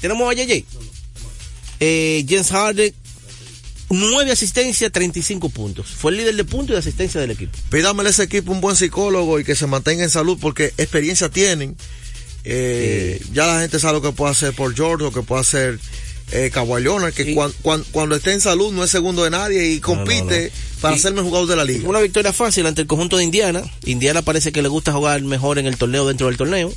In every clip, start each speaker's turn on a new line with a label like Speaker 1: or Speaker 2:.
Speaker 1: Tenemos a JJ. Eh, James Harden, 9 asistencias, 35 puntos. Fue el líder de puntos y de asistencia del equipo.
Speaker 2: Pídamele a ese equipo un buen psicólogo y que se mantenga en salud porque experiencia tienen. Eh, Ya la gente sabe lo que puede hacer por George, lo que puede hacer eh, Kawhi Leonard, que
Speaker 1: Sí.
Speaker 2: cuan- cuan- cuando esté en salud no es segundo de nadie y compite para
Speaker 1: Y-
Speaker 2: ser mejor jugador de la liga.
Speaker 1: Una victoria fácil ante el conjunto de Indiana. Indiana parece que le gusta jugar mejor en el torneo dentro del torneo.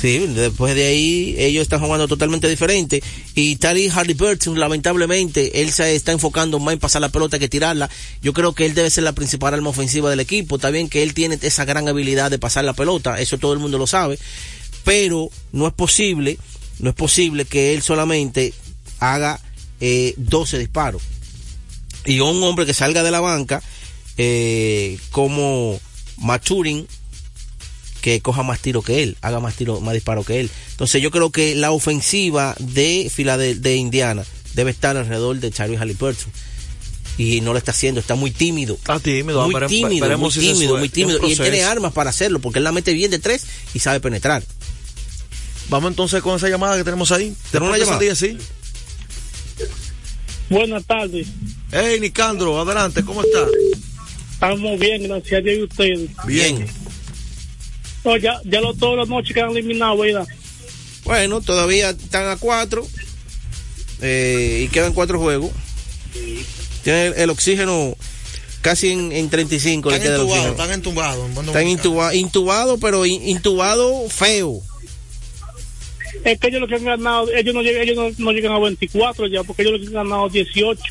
Speaker 1: Sí, después de ahí ellos están jugando totalmente diferente. Y Tari Halliburton, lamentablemente, él se está enfocando más en pasar la pelota que tirarla. Yo creo que él debe ser la principal arma ofensiva del equipo. Está bien que él tiene esa gran habilidad de pasar la pelota, eso todo el mundo lo sabe. Pero no es posible, no es posible que él solamente haga eh, 12 disparos y un hombre que salga de la banca eh, como Maturin que coja más tiro que él, haga más tiro, más disparo que él. Entonces yo creo que la ofensiva de Filadel de Indiana debe estar alrededor de Charlie Halliburton. Y no lo está haciendo, está muy tímido.
Speaker 2: Está tímido,
Speaker 1: muy tímido, muy
Speaker 2: si
Speaker 1: tímido, muy tímido. Y él tiene armas para hacerlo, porque él la mete bien de tres y sabe penetrar.
Speaker 2: Vamos entonces con esa llamada que tenemos ahí.
Speaker 1: ¿Tenemos una llamada?
Speaker 2: día, sí.
Speaker 3: Buenas tardes.
Speaker 2: Hey, Nicandro, adelante, ¿cómo está?
Speaker 3: Estamos bien, gracias a Dios y ustedes.
Speaker 2: Bien.
Speaker 3: No, ya, ya lo, todas las noches que han eliminado, ¿verdad?
Speaker 1: Bueno, todavía están a cuatro eh, y quedan cuatro juegos. Tiene el, el oxígeno casi en, en 35. le
Speaker 2: Están
Speaker 1: queda el
Speaker 2: entubados,
Speaker 1: oxígeno.
Speaker 2: están entubados.
Speaker 1: Están intubados, pero in- intubado feo.
Speaker 3: Es que ellos lo que han ganado, ellos no llegan, ellos no, no llegan a 24 ya, porque ellos lo que han ganado 18.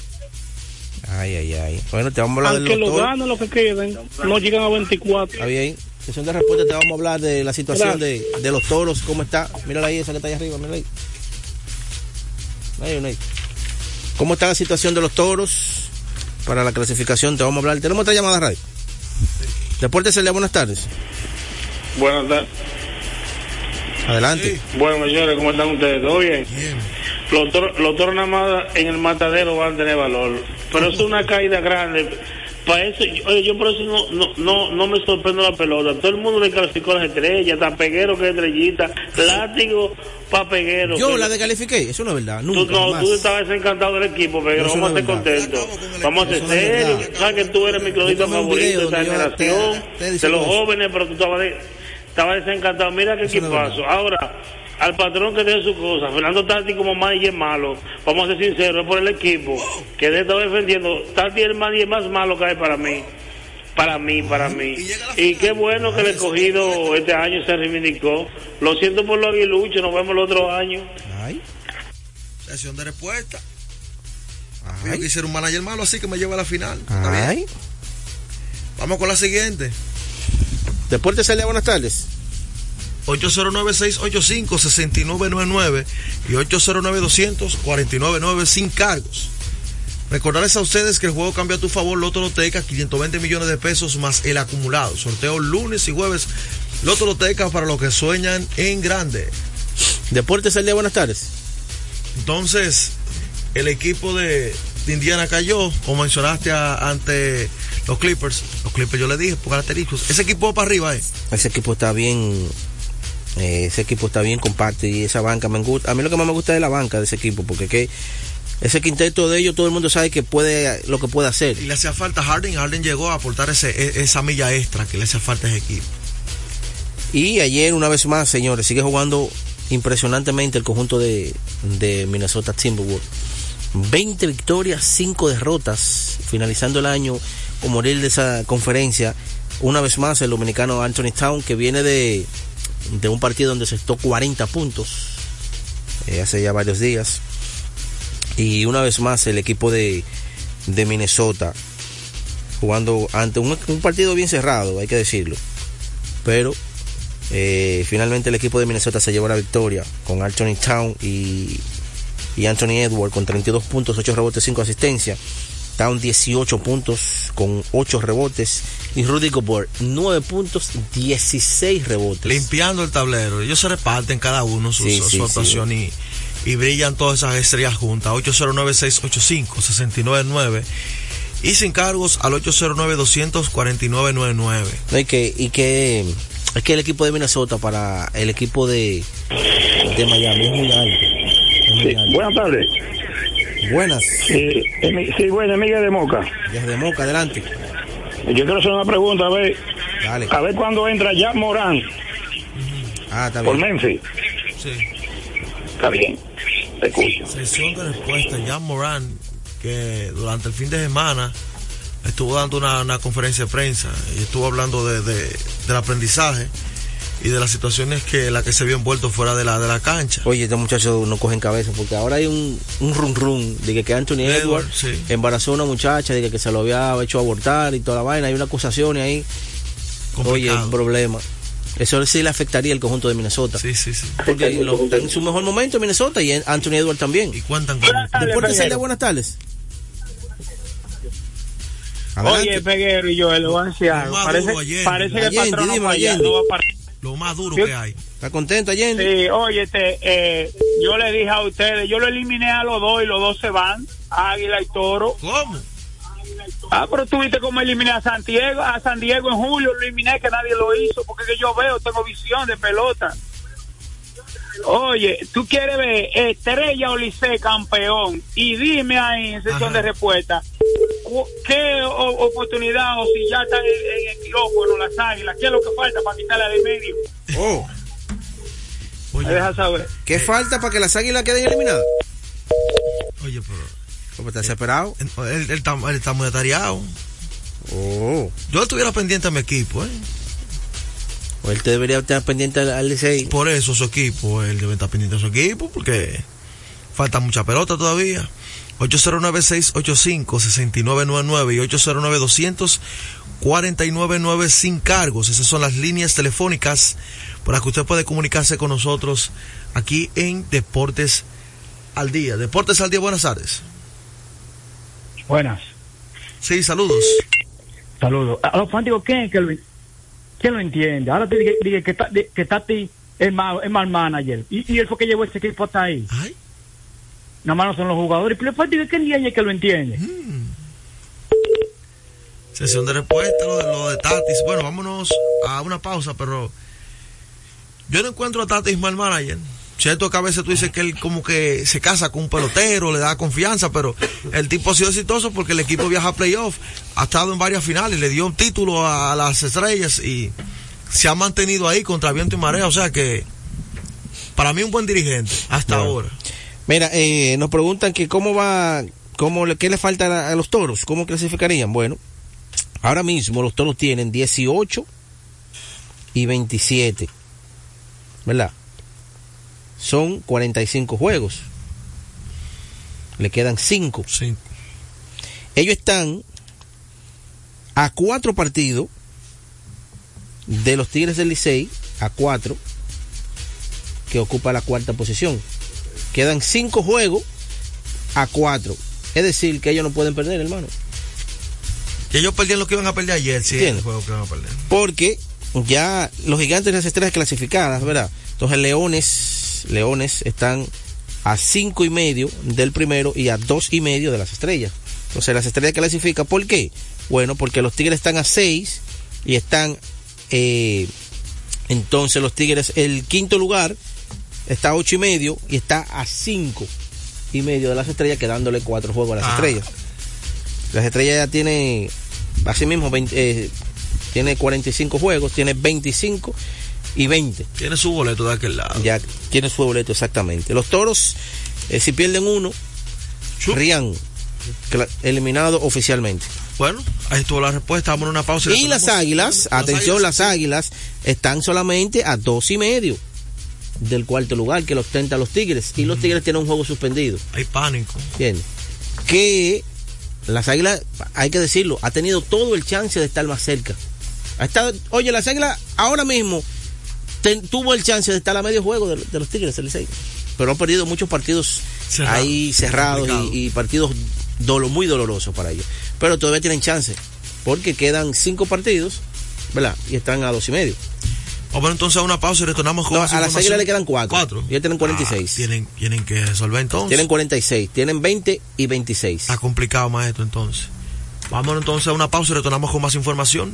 Speaker 1: Ay, ay, ay. Bueno, te vamos a hablar
Speaker 3: Aunque
Speaker 1: del
Speaker 3: lo
Speaker 1: doctor.
Speaker 3: ganen, lo que queden, no llegan a 24.
Speaker 1: Está bien. Sesión de respuesta te vamos a hablar de la situación de, de los toros, cómo está. Mírala ahí, esa que está ahí arriba, mírala ahí. Ahí, ahí. ¿Cómo está la situación de los toros para la clasificación? Te vamos a hablar. Tenemos otra llamada radio. Deportes Celia, buenas tardes.
Speaker 4: Buenas tardes.
Speaker 1: Adelante.
Speaker 4: Bueno, señores, ¿cómo están ustedes? ¿Todo bien? Los toros, los toros nada más en el matadero van a tener valor. Pero es una caída grande. Para eso, yo- oye, yo por eso no, no, no, no me sorprendo la pelota. Todo el mundo le calificó las estrellas, hasta Peguero que es estrellita, látigo para Peguero.
Speaker 1: Yo
Speaker 4: que-
Speaker 1: la descalifiqué, eso no es verdad.
Speaker 4: Tú,
Speaker 1: Nunca,
Speaker 4: no,
Speaker 1: jamás.
Speaker 4: tú estabas desencantado del equipo, Peguero.
Speaker 1: Eso
Speaker 4: Vamos a
Speaker 1: es
Speaker 4: estar contentos. Vamos a ser serios. Sabes que tú eres mi favorito de esta
Speaker 1: te-
Speaker 4: generación,
Speaker 1: te
Speaker 4: de los
Speaker 1: eso.
Speaker 4: jóvenes, pero tú estabas, de- estabas desencantado. Mira qué
Speaker 1: Eso no es
Speaker 4: equipazo. Ahora, al patrón que dé su cosa, Fernando Tati como manager malo, vamos a ser sinceros, es por el equipo que de estaba defendiendo. Tati es el manager más malo que hay para mí. Para mí, para mí. Y qué bueno que el escogido este año se reivindicó. Lo siento por los aguiluchos, nos vemos el otro año.
Speaker 1: Ay,
Speaker 2: Sesión de respuesta.
Speaker 1: ay,
Speaker 2: Yo quisiera un manager malo, así que me lleva a la final.
Speaker 1: Ay.
Speaker 2: Vamos con la siguiente.
Speaker 1: Deportes Celia, buenas tardes.
Speaker 2: 809-685-6999 y 809-200-4999 sin cargos. Recordarles a ustedes que el juego cambia a tu favor, Loto Loteca, 520 millones de pesos más el acumulado. Sorteo lunes y jueves, Loto Loteca para los que sueñan en grande.
Speaker 1: Deportes Celia, buenas tardes.
Speaker 2: Entonces, el equipo de, de Indiana cayó, como mencionaste a- ante los Clippers. Los Clippers yo le dije por característicos. Ese equipo va para arriba, eh.
Speaker 1: Ese equipo está bien. Eh, ese equipo está bien compacto y esa banca me gusta. A mí lo que más me gusta es la banca de ese equipo, porque que ese quinteto de ellos todo el mundo sabe que puede lo que puede hacer.
Speaker 2: Y le hacía falta a Harden. Harden llegó a aportar ese, e- esa milla extra que le hacía falta a ese equipo.
Speaker 1: Y ayer, una vez más, señores, sigue jugando impresionantemente el conjunto de, de Minnesota Timberwolves. 20 victorias, 5 derrotas, finalizando el año como líder de esa conferencia. Una vez más, el dominicano Anthony Town, que viene de, de un partido donde se estó 40 puntos eh, hace ya varios días. Y una vez más, el equipo de, de Minnesota jugando ante un, un partido bien cerrado, hay que decirlo. Pero eh, finalmente el equipo de Minnesota se llevó la victoria con Anthony Town y, y Anthony Edward con 32 puntos, 8 rebotes, 5 asistencias. Town 18 puntos con 8 rebotes. Y Rudy Gobert 9 puntos, 16 rebotes.
Speaker 2: Limpiando el tablero. Ellos se reparten cada uno su,
Speaker 1: Sí,
Speaker 2: su-
Speaker 1: sí,
Speaker 2: su
Speaker 1: sí.
Speaker 2: actuación y, y brillan todas esas estrellas juntas. 809-685-6999 y sin cargos al 809-200-4999.
Speaker 1: No, y que, y que es que el equipo de Minnesota para el equipo de, de Miami es muy alto.
Speaker 5: Sí, buenas tardes.
Speaker 1: Buenas.
Speaker 5: Sí, sí, bueno, Miguel de Moca.
Speaker 1: Desde Moca, adelante.
Speaker 5: Yo quiero hacer una pregunta, a ver,
Speaker 1: Dale.
Speaker 5: a ver cuándo entra Jack Morán
Speaker 1: Ah, está
Speaker 5: por
Speaker 1: bien.
Speaker 5: Memphis.
Speaker 2: Sí.
Speaker 5: Está bien, te escucho.
Speaker 2: Sesión de respuesta. Jan Moran, que durante el fin de semana estuvo dando una, una conferencia de prensa y estuvo hablando de, de- del aprendizaje y de las situaciones que la que se vio envuelto fuera de la de la cancha.
Speaker 1: Oye, estos muchachos no cogen cabeza porque ahora hay un, un run run de que, que Anthony
Speaker 2: Edward,
Speaker 1: Edwards
Speaker 2: sí.
Speaker 1: embarazó a una muchacha, de que, que se lo había hecho abortar y toda la vaina. Hay una acusación y ahí. Oye, un problema. Eso sí le afectaría al conjunto de Minnesota.
Speaker 2: Sí, sí, sí.
Speaker 1: Porque lo- está en su mejor momento en Minnesota y Anthony Edwards también.
Speaker 2: Y cuentan con
Speaker 1: Deportes. Celia, buenas tardes.
Speaker 3: Oye,
Speaker 1: Adelante.
Speaker 3: Peguero y yo, el anciano.
Speaker 2: Lo más
Speaker 3: Parece, parece que el patrón no
Speaker 1: dime,
Speaker 3: va allá,
Speaker 2: Lo más duro que hay.
Speaker 1: ¿Está contento, Allende?
Speaker 3: Sí, oye, este, eh, yo le dije a ustedes, yo lo eliminé a los dos y los dos se van, Águila y Toro.
Speaker 2: ¿Cómo?
Speaker 3: Ah, pero tú viste cómo eliminé a San Diego, a San Diego en julio, lo eliminé que nadie lo hizo, porque que yo veo, tengo visión de pelota. Oye, tú quieres ver Estrella o Licey campeón y dime ahí en sesión
Speaker 2: Ajá.
Speaker 3: de respuesta qué o- oportunidad o si ya está en, en el quirófano las águilas, qué es lo que falta para quitarla de medio.
Speaker 1: Oh,
Speaker 2: Oye,
Speaker 3: deja saber.
Speaker 1: ¿qué falta para que las águilas queden eliminadas?
Speaker 2: oye, pero
Speaker 1: ¿Cómo está desesperado?
Speaker 2: él, él está, él está muy atareado.
Speaker 1: Oh,
Speaker 2: Yo estuviera pendiente a mi equipo, ¿eh?
Speaker 1: pues él te debería estar pendiente al, al Licey.
Speaker 2: Por eso su equipo, él debe estar pendiente de su equipo, porque falta mucha pelota todavía. 809-685-6999 y 809-200-4999 sin cargos. Esas son las líneas telefónicas por las que usted puede comunicarse con nosotros aquí en Deportes al Día. Deportes al Día, buenas tardes.
Speaker 6: Buenas.
Speaker 2: Sí, saludos.
Speaker 6: Saludos. A los fanáticos, ¿quién, es que lo, quién lo entiende? Ahora te dije, dije que, que Tati es mal, es mal manager. Y, y él fue que llevó ese equipo hasta ahí.
Speaker 2: Ay,
Speaker 6: Nada más no son los jugadores. Pero los fanáticos, ¿quién entiende que lo entiende?
Speaker 2: Sesión de respuesta, lo de, lo de Tatis. Bueno, vámonos a una pausa, pero yo no encuentro a Tatis mal manager. Cierto que a veces tú dices que él como que se casa con un pelotero, le da confianza, pero el tipo ha sido exitoso porque el equipo viaja a playoff, ha estado en varias finales, le dio un título a, a las estrellas y se ha mantenido ahí contra viento y marea, o sea que para mí un buen dirigente hasta
Speaker 1: Bueno.
Speaker 2: ahora.
Speaker 1: Mira, eh, nos preguntan que cómo va, cómo qué le falta a, a los toros, cómo clasificarían. Bueno, ahora mismo los toros tienen 18 y 27, ¿verdad? Son 45 juegos. Le quedan 5.
Speaker 2: Sí.
Speaker 1: Ellos están a cuatro partidos de los Tigres del Licey, a cuatro, que ocupa la cuarta posición. Quedan cinco juegos a cuatro. Es decir, que ellos no pueden perder, hermano.
Speaker 2: Y ellos perdieron lo que iban a perder ayer, sí, el juego que iban a perder.
Speaker 1: Porque ya los gigantes y las estrellas clasificadas, ¿verdad? Entonces Leones, Leones están a cinco y medio del primero y a dos y medio de las estrellas. Entonces las estrellas clasifican, ¿por qué? Bueno, porque los tigres están a seis y están, eh, entonces los tigres, el quinto lugar está a ocho y medio y está a cinco y medio de las estrellas, quedándole cuatro juegos a las
Speaker 2: Ah.
Speaker 1: estrellas. Las estrellas ya tiene, así mismo, 20, eh, tiene 45 juegos, tiene 25 y 20.
Speaker 2: Tiene su boleto de aquel lado.
Speaker 1: Ya tiene su boleto exactamente. Los toros, eh, si pierden uno,
Speaker 2: Chup.
Speaker 1: rían eliminado oficialmente.
Speaker 2: Bueno, ahí estuvo la respuesta. Vamos a una pausa.
Speaker 1: Y las
Speaker 2: retornamos.
Speaker 1: águilas, atención, las águilas están solamente a dos y medio del cuarto lugar que los ostenta los tigres. Y los tigres tienen un juego suspendido.
Speaker 2: Hay pánico.
Speaker 1: ¿Entiendes? Que las águilas, hay que decirlo, ha tenido todo el chance de estar más cerca. Ha estado, oye, las águilas ahora mismo ten- tuvo el chance de estar a medio juego de, de los tigres, el Licey. Pero han perdido muchos partidos
Speaker 2: Cerrado.
Speaker 1: ahí cerrados y, y partidos dolo, muy dolorosos para ellos. Pero todavía tienen chance, porque quedan cinco partidos, ¿verdad? Y están a dos y medio.
Speaker 2: Vamos entonces a una pausa y retornamos con
Speaker 1: No, a las águilas le quedan cuatro.
Speaker 2: Cuatro.
Speaker 1: Ya tienen 46.
Speaker 2: Ah, tienen, tienen que resolver entonces.
Speaker 1: Tienen 46, tienen 20 y 26.
Speaker 2: Está complicado más esto entonces. Vamos entonces a una pausa y retornamos con más información.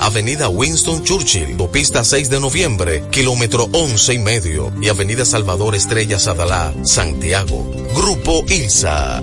Speaker 7: Avenida Winston Churchill, Pista 6 de Noviembre, kilómetro 11 y medio, y Avenida Salvador Estrella Sadalá, Santiago. Grupo ILSA.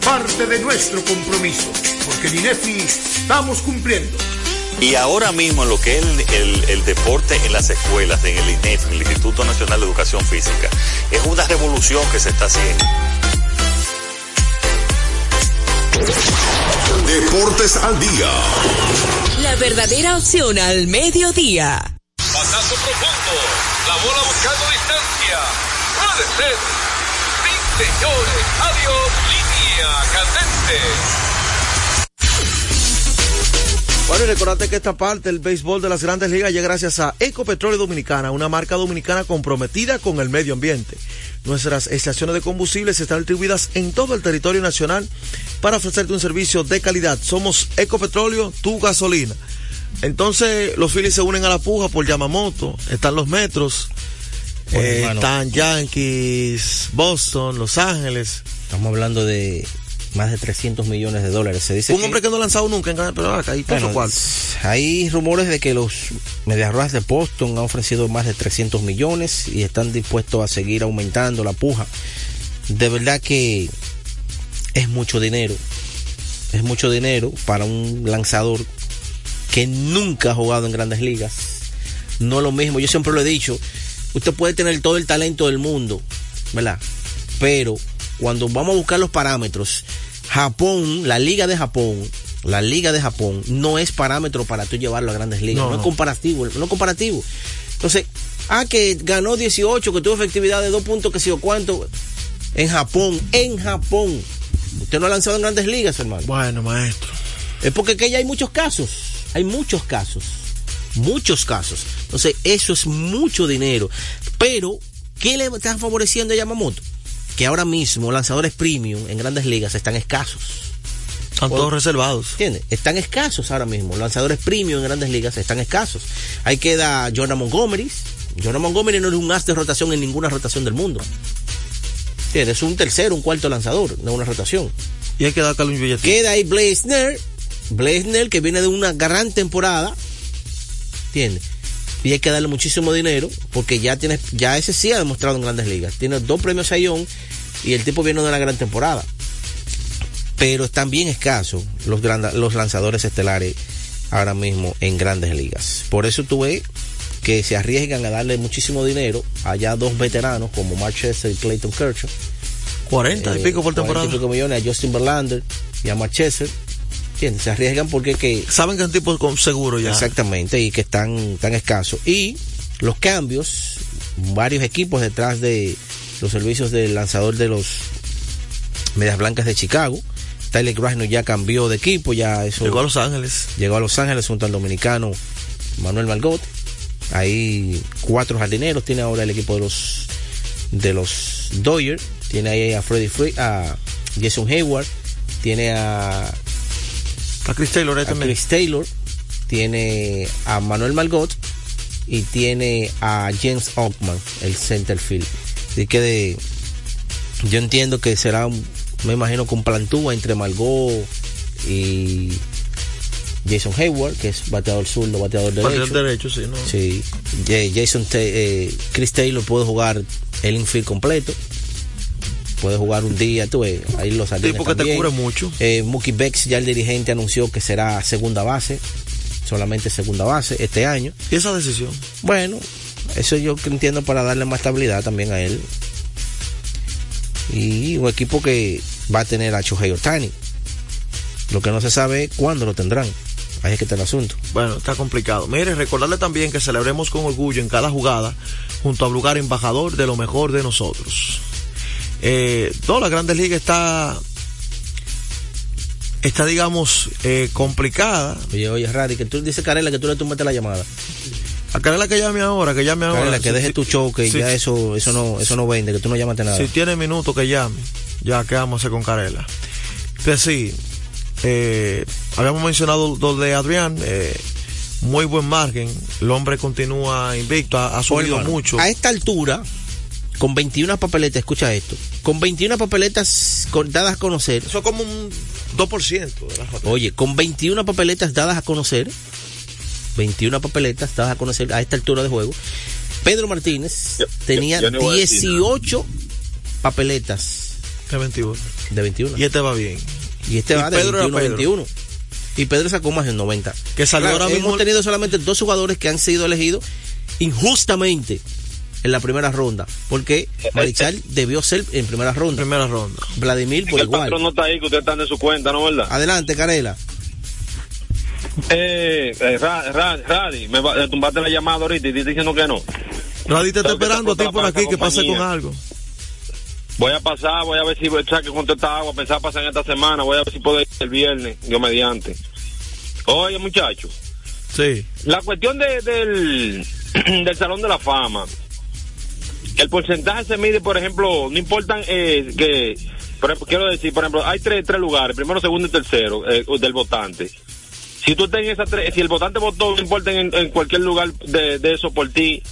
Speaker 8: parte de nuestro compromiso, porque en INEFI estamos cumpliendo.
Speaker 9: Y ahora mismo lo que es el, el, el, deporte en las escuelas, en el INEF, el Instituto Nacional de Educación Física, es una revolución que se está haciendo.
Speaker 10: Deportes al día.
Speaker 11: La verdadera opción al mediodía.
Speaker 12: Pasazo profundo. La bola buscando distancia. Puede ser. Sí, señores. Adiós.
Speaker 2: Bueno, y recordate que esta parte del béisbol de las grandes ligas llega gracias a Ecopetróleo Dominicana, una marca dominicana comprometida con el medio ambiente. Nuestras estaciones de combustibles están distribuidas en todo el territorio nacional para ofrecerte un servicio de calidad. Somos Ecopetróleo, tu gasolina. Entonces, los Phillies se unen a la puja por Yamamoto, están los metros,
Speaker 1: Bueno,
Speaker 2: eh, están Yankees, Boston, Los Ángeles.
Speaker 1: Estamos hablando de más de 300 millones de dólares. Se dice
Speaker 2: Un
Speaker 1: que-
Speaker 2: hombre que no ha lanzado nunca en pero acá hay
Speaker 1: Bueno, hay rumores de que los Medias Rojas de Boston han ofrecido más de 300 millones y están dispuestos a seguir aumentando la puja. De verdad que es mucho dinero. Es mucho dinero para un lanzador que nunca ha jugado en grandes ligas. No es lo mismo, yo siempre lo he dicho. Usted puede tener todo el talento del mundo, ¿verdad? Pero cuando vamos a buscar los parámetros, Japón, la liga de Japón, la liga de Japón no es parámetro para tú llevarlo a grandes ligas,
Speaker 2: No,
Speaker 1: es comparativo, no es comparativo. Entonces, ah, que ganó 18, que tuvo efectividad de 2 puntos, que sé yo cuánto, en Japón, en Japón. Usted no ha lanzado en grandes ligas, hermano.
Speaker 2: Bueno, maestro.
Speaker 1: Es porque que ya hay muchos casos, hay muchos casos, muchos casos. Entonces, eso es mucho dinero. Pero, ¿qué le está favoreciendo a Yamamoto? Que ahora mismo lanzadores premium en grandes ligas están escasos.
Speaker 2: Están todos reservados.
Speaker 1: ¿Entiendes? Están escasos ahora mismo. Lanzadores premium en grandes ligas están escasos. Ahí queda Jordan Montgomery. Jordan Montgomery no es un as de rotación en ninguna rotación del mundo. ¿Entiendes? Es un tercero, un cuarto lanzador de una rotación.
Speaker 2: Y hay que dar un billete.
Speaker 1: Queda ahí Blazner. Blazner que viene de una gran temporada. ¿Entiendes? Y hay que darle muchísimo dinero porque ya tiene, ya ese sí ha demostrado en grandes ligas. Tiene dos premios Sayón y el tipo viene de una gran temporada. Pero están bien escasos los, gran- los lanzadores estelares ahora mismo en grandes ligas. Por eso tú ves que se arriesgan a darle muchísimo dinero a ya dos veteranos como Mark Chester y Clayton Kershaw.
Speaker 2: 40 y
Speaker 1: Eh,
Speaker 2: pico por
Speaker 1: 40
Speaker 2: temporada.
Speaker 1: y pico millones a Justin Verlander y a. ¿Entiendes? Se arriesgan porque que...
Speaker 2: Saben que es un tipo con seguro ya.
Speaker 1: Exactamente, y que están tan escasos. Y los cambios, varios equipos detrás de los servicios del lanzador de los Medias Blancas de Chicago. Tyler Grasno ya cambió de equipo, ya eso.
Speaker 2: Llegó a Los Ángeles.
Speaker 1: Llegó a Los Ángeles junto al dominicano Manuel Margot. Ahí cuatro jardineros tiene ahora el equipo de los de los Dodgers. Tiene ahí a Freddie Free, a Jason Hayward, tiene a
Speaker 2: A Chris Taylor ahí
Speaker 1: a
Speaker 2: también.
Speaker 1: Chris Taylor, tiene a Manuel Margot y tiene a James Ockman, el center field. Así que de, yo entiendo que será, me imagino un plantúa entre Margot y Jason Hayward, que es bateador zurdo, bateador derecho.
Speaker 2: Bateador derecho, sí, ¿no?
Speaker 1: Sí, Ja- Jason, eh, Chris Taylor puede jugar el infield completo. Puede jugar un día, tú ves, ahí los sardines
Speaker 2: Tipo que te
Speaker 1: también.
Speaker 2: cubre mucho.
Speaker 1: Eh, Mookie Becks, ya el dirigente anunció que será segunda base, solamente segunda base este año.
Speaker 2: ¿Y esa decisión?
Speaker 1: Bueno, eso yo entiendo para darle más estabilidad también a él. Y un equipo que va a tener a Shohei Ohtani. Lo que no se sabe es cuándo lo tendrán. Ahí es que está el asunto.
Speaker 2: Bueno, está complicado. Mire, recordarle también que celebremos con orgullo en cada jugada junto a Lugar embajador de lo mejor de nosotros. Eh, toda la Grandes Ligas está, está digamos, eh, complicada.
Speaker 1: Oye, oye, Radi, que tú dices, Carela, que tú le tumbaste la llamada.
Speaker 2: A Carela que llame ahora, que llame ahora.
Speaker 1: Carela, que deje tu show, que ya eso, eso no, eso no vende, que tú no llamaste nada.
Speaker 2: Si tiene minutos que llame, ya qué vamos a hacer con Carela. Pues sí, eh, habíamos mencionado lo de Adrián, eh, muy buen margen, el hombre continúa invicto, ha, ha subido mucho.
Speaker 1: A esta altura, con 21 papeletas, escucha esto, con 21 papeletas dadas a conocer.
Speaker 2: Eso es como un 2% de la
Speaker 1: Oye, con 21 papeletas dadas a conocer, 21 papeletas dadas a conocer a esta altura de juego, Pedro Martínez tenía
Speaker 2: yo no voy a decir
Speaker 1: 18 papeletas
Speaker 2: de 21.
Speaker 1: de 21.
Speaker 2: Y este va bien.
Speaker 1: Y este
Speaker 2: Y
Speaker 1: va de
Speaker 2: Pedro era
Speaker 1: 21 a
Speaker 2: Pedro.
Speaker 1: 21. Y Pedro sacó más de 90.
Speaker 2: Que salió
Speaker 1: Claro,
Speaker 2: ahora mismo-
Speaker 1: Hemos tenido solamente dos jugadores que han sido elegidos injustamente en la primera ronda. Porque Marichal debió ser en primera ronda.
Speaker 2: Primera ronda.
Speaker 1: Vladimir por
Speaker 13: el
Speaker 1: igual.
Speaker 13: patrón no está ahí, que ustedes están de su cuenta, ¿no, verdad?
Speaker 1: Adelante, Carela.
Speaker 13: Eh, eh Ra- Ra- Radi, me va, eh, tumbaste la llamada ahorita y te estoy diciendo que no.
Speaker 2: Radi te está
Speaker 13: que
Speaker 2: esperando a ti por aquí que pase con algo.
Speaker 13: Voy a pasar, voy a ver si saque con toda esta agua, pensaba pasar en esta semana, voy a ver si puedo ir el viernes, yo mediante. Oye, muchacho,
Speaker 2: Sí.
Speaker 13: la cuestión de, del, del Salón de la Fama, el porcentaje se mide, por ejemplo, no importan eh, que, por ejemplo, quiero decir, por ejemplo, hay tres, tres lugares, primero, segundo y tercero eh, del votante. Si tú estás en esas tres, si el votante votó, no importa en, en cualquier lugar de, de eso por ti,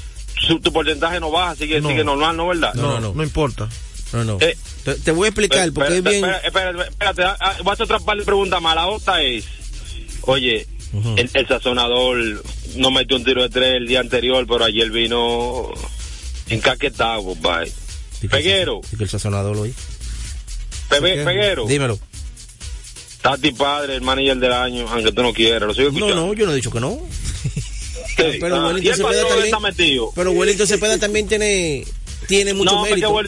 Speaker 13: su- tu porcentaje no baja, sigue,
Speaker 2: No.
Speaker 13: sigue normal, ¿no, verdad?
Speaker 2: No, no, no importa.
Speaker 1: No, no.
Speaker 13: Eh,
Speaker 1: te, te voy a explicar porque es bien.
Speaker 13: espera, espérate, ah, ah, voy a hacer otra parte de pregunta más. La otra es, oye, el, el sazonador no metió un tiro de tres el día anterior, pero ayer vino encaquetado, compadre. Peguero,
Speaker 1: que el sazonador lo oí.
Speaker 13: Peguero,
Speaker 1: Dímelo.
Speaker 13: Tati Padre, el manager del año, aunque tú no quieras, lo sigo
Speaker 1: No,
Speaker 13: escuchando.
Speaker 1: no, yo no he dicho que no.
Speaker 13: Sí,
Speaker 1: pero
Speaker 13: ah,
Speaker 1: Wellington Cepeda también-. Pero Wellington Cepeda también tiene, tiene mucho
Speaker 13: no,
Speaker 1: mérito.
Speaker 13: Que-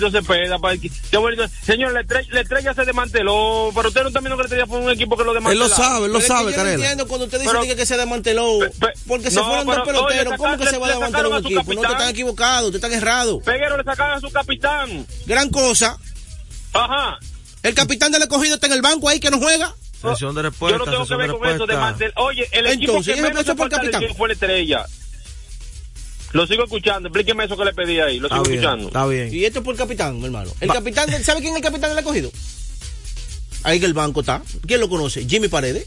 Speaker 13: que señor, la estrella, la estrella se desmanteló, pero usted no también que la estrella fue un equipo que lo desmanteló.
Speaker 1: Pero es que yo no entiendo cuando usted dice
Speaker 13: Pero-
Speaker 1: que se desmanteló. porque se
Speaker 13: no,
Speaker 1: fueron
Speaker 13: pero,
Speaker 1: dos peloteros.
Speaker 13: oye,
Speaker 1: ¿Cómo que
Speaker 13: le
Speaker 1: se va a desmantelar un
Speaker 13: sacaron a su
Speaker 1: equipo? No, te
Speaker 13: capitán.
Speaker 1: están equivocados, te están errados.
Speaker 13: Peguero le sacaron a su capitán.
Speaker 1: Gran cosa.
Speaker 13: Ajá.
Speaker 1: El capitán del escogido está en el banco ahí que no juega.
Speaker 2: Sesión de respuesta.
Speaker 13: Yo no tengo que ver con eso de. Oye, el equipo
Speaker 1: Entonces,
Speaker 13: que
Speaker 1: ¿y ese
Speaker 13: menos se
Speaker 1: por capitán?
Speaker 13: fue la estrella. Lo sigo escuchando, explíqueme eso que le pedí ahí, lo
Speaker 2: Está
Speaker 13: sigo
Speaker 2: bien,
Speaker 13: escuchando.
Speaker 2: está bien.
Speaker 1: Y esto es por capitán, mi hermano. El capitán, ¿sabe quién es el capitán del escogido? Ahí en el banco está. ¿Quién lo conoce? Jimmy Paredes.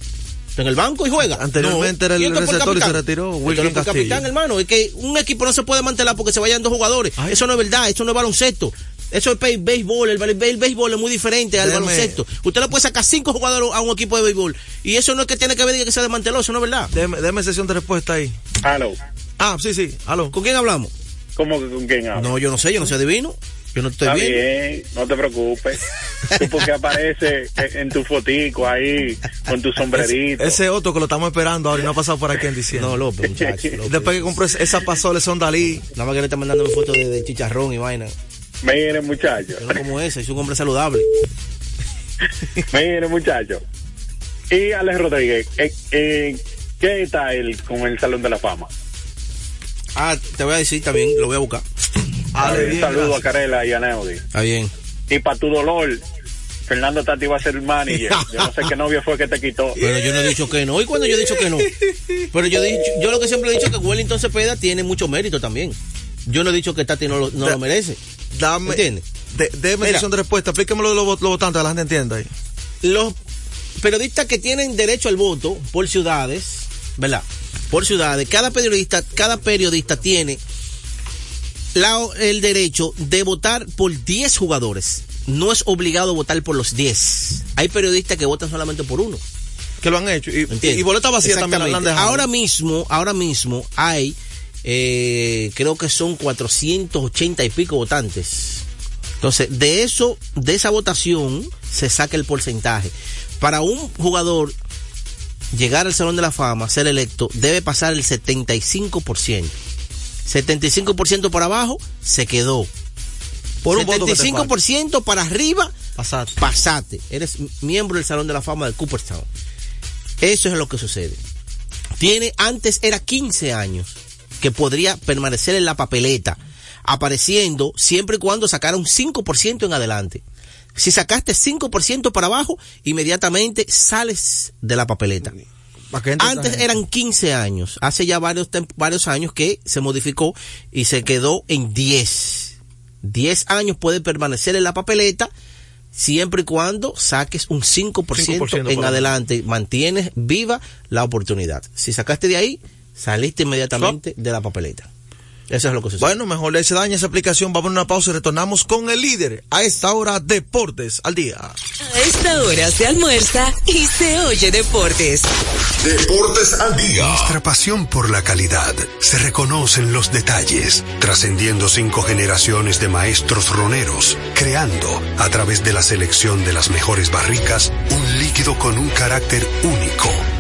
Speaker 1: Está en el banco y juega.
Speaker 2: Anteriormente era el
Speaker 1: ¿Y esto es por
Speaker 2: receptor y se
Speaker 1: capitán?
Speaker 2: retiró Wilkin Castillo.
Speaker 1: capitán, hermano. Es que un equipo no se puede mantener porque se vayan dos jugadores. Eso no es verdad, eso no es baloncesto. Eso es béisbol, el, béis- el béisbol es muy diferente al baloncesto. Usted le puede sacar cinco jugadores a un equipo de béisbol. Y eso no es que tiene que ver que se desmanteló, eso no es verdad.
Speaker 2: Deme, deme sesión de respuesta ahí.
Speaker 5: Aló.
Speaker 2: Ah, sí, sí, aló.
Speaker 1: ¿Con quién hablamos?
Speaker 5: ¿Cómo que con quién hablo?
Speaker 1: No, yo no sé, yo no soy adivino. Yo no estoy
Speaker 5: Está bien, no te preocupes. Tú porque aparece en tu fotico ahí, con tu sombrerito.
Speaker 2: Ese otro que lo estamos esperando ahora y no ha pasado por aquí en diciembre.
Speaker 1: No, López, muchacho. López.
Speaker 2: Después que compré esa pasola son Dalí.
Speaker 1: Nada más que le está mandando fotos de, de chicharrón y vaina.
Speaker 5: Miren, muchachos.
Speaker 1: Yo no como ese, es un hombre saludable.
Speaker 5: Miren, muchachos. Y Alex Rodríguez, eh, eh, ¿qué está él con el Salón de la Fama?
Speaker 1: Ah, te voy a decir también, lo voy a buscar.
Speaker 5: Un saludo a Carela y a Neudi.
Speaker 1: Está bien.
Speaker 5: Y para tu dolor, Fernando Tati va a ser el manager. Yo no sé qué novio fue que te quitó.
Speaker 1: Pero yo no he dicho que no. ¿Y cuando yo he dicho que no? Pero yo, he dicho, yo lo que siempre he dicho es que Wellington Cepeda tiene mucho mérito también. Yo no he dicho que Tati no lo, no lo merece.
Speaker 2: Dame.
Speaker 1: ¿Entiendes?
Speaker 2: De, deme de respuesta. Explíquemelo de los, los votantes, que la gente entienda ahí.
Speaker 1: Los periodistas que tienen derecho al voto por ciudades, ¿verdad? Por ciudades, cada periodista, cada periodista tiene la- el derecho de votar por 10 jugadores. No es obligado votar por los 10. Hay periodistas que votan solamente por uno.
Speaker 2: Que lo han hecho. Y,
Speaker 1: ¿Entiendes?
Speaker 2: y boleta vacía también la han dejado.
Speaker 1: Ahora mismo, ahora mismo hay, eh, creo que son 480 y pico votantes. Entonces, de eso, de esa votación, se saca el porcentaje. Para un jugador llegar al Salón de la Fama, ser electo, debe pasar el 75%. 75% para abajo, se quedó.
Speaker 2: Por un voto que te
Speaker 1: 75% para arriba,
Speaker 2: Pasate.
Speaker 1: pasate. Eres miembro del Salón de la Fama de Cooperstown. Eso es lo que sucede. Tiene, antes era 15 años que podría permanecer en la papeleta, apareciendo siempre y cuando sacara un 5% en adelante. Si sacaste 5% para abajo, inmediatamente sales de la papeleta.
Speaker 2: ¿Para qué entra
Speaker 1: Antes eran 15 años, hace ya varios, varios años que se modificó y se quedó en 10. 10 años puede permanecer en la papeleta siempre y cuando saques un 5%,
Speaker 2: 5%
Speaker 1: en adelante, mantienes viva la oportunidad. Si sacaste de ahí, saliste inmediatamente de la papeleta. Eso es lo que sucede.
Speaker 2: Bueno, mejor le se daña esa aplicación. Vamos a una pausa y retornamos con el líder. A esta hora, Deportes al día.
Speaker 11: A esta hora se almuerza y se oye deportes.
Speaker 10: Deportes al día.
Speaker 14: Nuestra pasión por la calidad se reconoce en los detalles, trascendiendo cinco generaciones de maestros roneros, creando, a través de la selección de las mejores barricas, un líquido con un carácter único,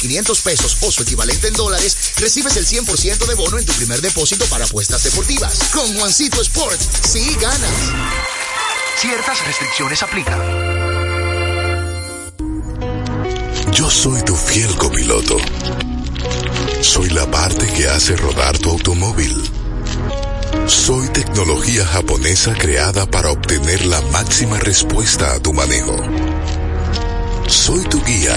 Speaker 15: 500 pesos o su equivalente en dólares, recibes el 100% de bono en tu primer depósito para apuestas deportivas. Con Juancito Sport, sí ganas.
Speaker 14: Ciertas restricciones aplican.
Speaker 16: Yo soy tu fiel copiloto. Soy la parte que hace rodar tu automóvil. Soy tecnología japonesa creada para obtener la máxima respuesta a tu manejo. Soy tu guía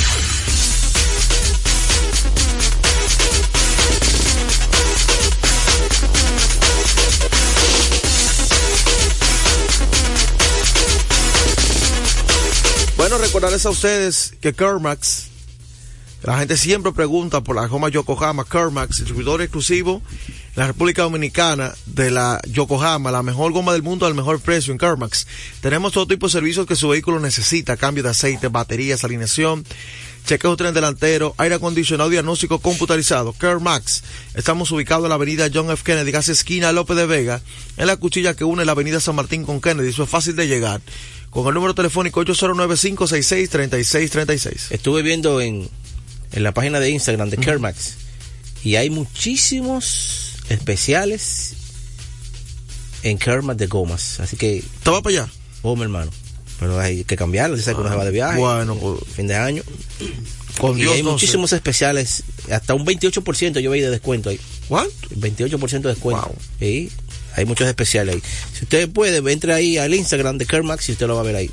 Speaker 2: Recordarles a ustedes que Kermax, la gente siempre pregunta por la goma Yokohama, Kermax, distribuidor exclusivo en la República Dominicana de la Yokohama, la mejor goma del mundo al mejor precio en Kermax. Tenemos todo tipo de servicios que su vehículo necesita, cambio de aceite, baterías, alineación, chequeo tren delantero, aire acondicionado, diagnóstico computarizado. Kermax. Estamos ubicados en la avenida John F. Kennedy, casi esquina López de Vega, en la cuchilla que une la avenida San Martín con Kennedy. Eso es fácil de llegar. Con el número telefónico 809-566-3636.
Speaker 1: Estuve viendo en, en la página de Instagram de Kermax y hay muchísimos especiales en Kermax de gomas. Así que.
Speaker 2: ¿Estaba para allá?
Speaker 1: Oh, mi hermano. Pero hay que cambiarlo, si sabes que uno se va de viaje.
Speaker 2: Bueno, pues,
Speaker 1: fin de año.
Speaker 2: Con
Speaker 1: y
Speaker 2: Dios
Speaker 1: hay
Speaker 2: no sé.
Speaker 1: muchísimos especiales, hasta un 28% yo veía de descuento ahí.
Speaker 2: ¿Cuánto?
Speaker 1: 28% de descuento. Sí, hay muchos especiales ahí. Si usted puede, entre ahí al Instagram de Kermax y usted lo va a ver ahí.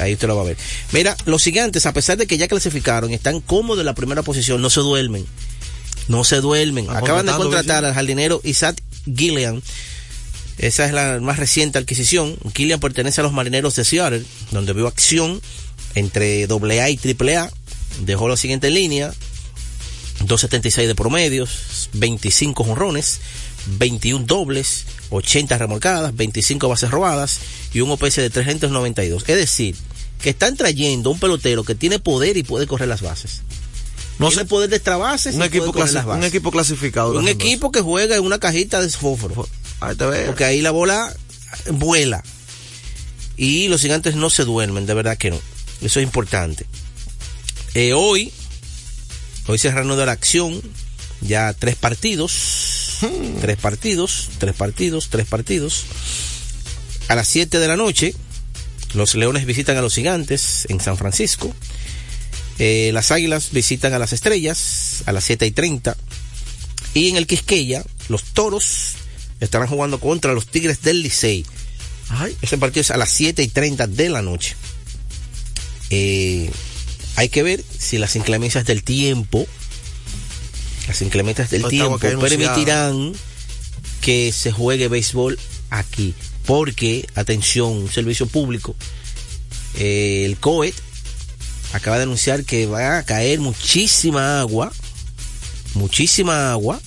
Speaker 1: Ahí usted lo va a ver. Mira, los gigantes, a pesar de que ya clasificaron, están cómodos en la primera posición, no se duermen. No se duermen. Acaban de contratar
Speaker 2: ¿sí?
Speaker 1: al jardinero Isaac Gillian. Esa es la más reciente adquisición. Gillian pertenece a los marineros de Seattle, donde vio acción entre AA y AAA. Dejó la siguiente línea: 276 de promedios, 25 jonrones, 21 dobles, 80 remolcadas, 25 bases robadas y un OPS de 392. Es decir, que están trayendo un pelotero que tiene poder y puede correr las bases.
Speaker 2: No
Speaker 1: tiene
Speaker 2: sé.
Speaker 1: poder de extrabases.
Speaker 2: Un equipo,
Speaker 1: puede correr las
Speaker 2: un
Speaker 1: bases.
Speaker 2: equipo clasificado.
Speaker 1: Un equipo que juega en una cajita de fósforo.
Speaker 2: Ahí te veo.
Speaker 1: Porque ahí la bola vuela. Y los gigantes no se duermen, de verdad que no. Eso es importante. Eh, hoy, hoy se reanuda la acción. Ya tres partidos. Tres partidos, tres partidos, tres partidos. A las 7 de la noche, los Leones visitan a los Gigantes en San Francisco. Eh, las Águilas visitan a las Estrellas a las 7 y 30. Y en el Quisqueya, los Toros estarán jugando contra los Tigres del Licey. Ese partido es a las 7 y 30 de la noche. Eh, hay que ver si las inclemencias del tiempo, las inclemencias del tiempo permitirán que se juegue béisbol aquí. Porque, atención, un servicio público, eh, el COET acaba de anunciar que va a caer muchísima agua, muchísima agua.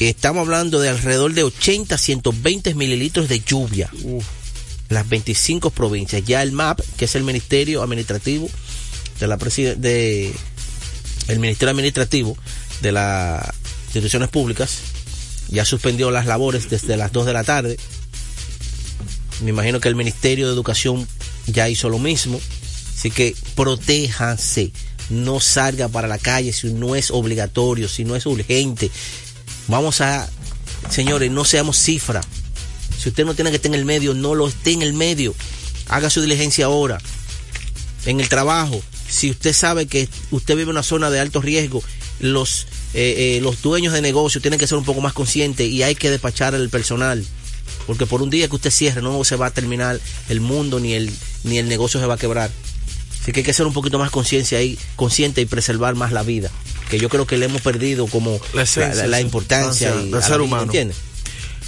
Speaker 1: Estamos hablando de alrededor de 80 a 120 mililitros de lluvia. Las 25 provincias. Ya el MAP, que es el Ministerio Administrativo de la de el Ministerio Administrativo de las instituciones públicas, ya suspendió las labores desde las 2 de la tarde. Me imagino que el Ministerio de Educación ya hizo lo mismo. Así que protéjanse. No salga para la calle si no es obligatorio, si no es urgente. Vamos a, señores, no seamos cifra. Si usted no tiene que estar en el medio, no lo esté en el medio. Haga su diligencia ahora. En el trabajo, si usted sabe que usted vive en una zona de alto riesgo, los, eh, eh, los dueños de negocio tienen que ser un poco más conscientes y hay que despachar al personal. Porque por un día que usted cierre no se va a terminar el mundo ni el, ni el negocio se va a quebrar. Así que hay que ser un poquito más conciencia ahí, consciente y preservar más la vida. Que yo creo que le hemos perdido como
Speaker 2: La
Speaker 1: la,
Speaker 2: esencia,
Speaker 1: la- la
Speaker 2: sí,
Speaker 1: importancia y
Speaker 2: del ser
Speaker 1: vida,
Speaker 2: humano.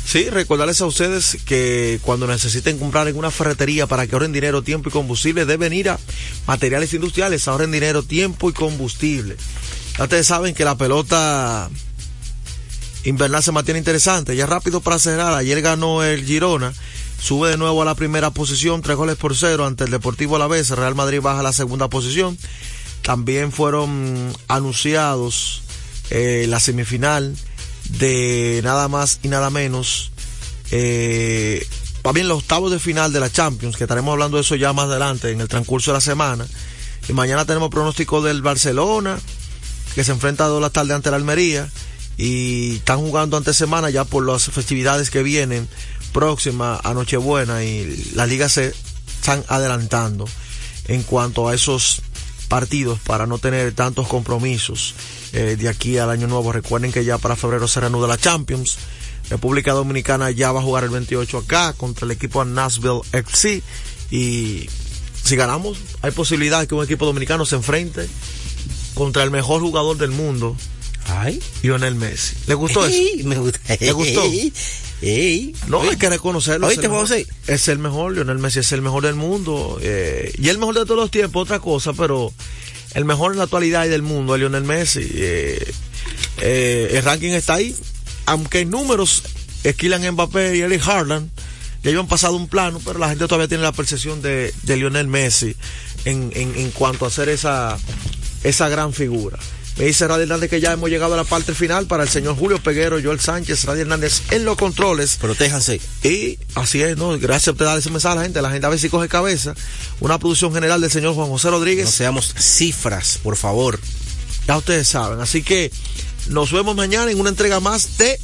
Speaker 2: Sí, recordarles a ustedes que cuando necesiten comprar en una ferretería para que ahorren dinero, tiempo y combustible, deben ir a materiales industriales, ahorren dinero, tiempo y combustible. Ustedes saben que la pelota invernal se mantiene interesante. Ya rápido para cerrar, ayer ganó el Girona, sube de nuevo a la primera posición, tres goles por cero ante el Deportivo Alavés, Real Madrid baja a la segunda posición. También fueron anunciados eh, la semifinal de nada más y nada menos eh, va bien los octavos de final de la Champions, que estaremos hablando de eso ya más adelante en el transcurso de la semana. Y mañana tenemos pronóstico del Barcelona, que se enfrenta a la tarde ante la Almería. Y están jugando ante semana ya por las festividades que vienen próximas a Nochebuena y las ligas se están adelantando en cuanto a esos partidos para no tener tantos compromisos eh, de aquí al año nuevo. Recuerden que ya para febrero se reanuda la Champions. República Dominicana ya va a jugar el 28 acá contra el equipo Nashville FC y si ganamos hay posibilidad de que un equipo dominicano se enfrente contra el mejor jugador del mundo.
Speaker 1: Ay.
Speaker 2: Lionel Messi. ¿Le gustó
Speaker 1: Ey,
Speaker 2: eso?
Speaker 1: me gusta.
Speaker 2: ¿Le gustó?
Speaker 1: Ey.
Speaker 2: No,
Speaker 1: Oye,
Speaker 2: hay que reconocerlo.
Speaker 1: Oíste,
Speaker 2: es el mejor.
Speaker 1: José.
Speaker 2: Es el mejor, Lionel Messi es el mejor del mundo. eh, y el mejor de todos los tiempos, otra cosa, pero el mejor en la actualidad y del mundo es Lionel Messi. eh, eh, el ranking está ahí. Aunque en números, es Kylian Mbappé y Eric Harlan ya ellos han pasado un plano, pero la gente todavía tiene la percepción de, de Lionel Messi en, en, en cuanto a ser esa, esa gran figura. Me dice Radio Hernández que ya hemos llegado a la parte final para el señor Julio Peguero, Joel Sánchez, Radio Hernández en los controles.
Speaker 1: Protéjanse.
Speaker 2: Y así es, ¿no? Gracias por dar ese mensaje a la gente. La gente a ver si coge cabeza. Una producción general del señor Juan José Rodríguez.
Speaker 1: No seamos cifras, por favor.
Speaker 2: Ya ustedes saben. Así que nos vemos mañana en una entrega más de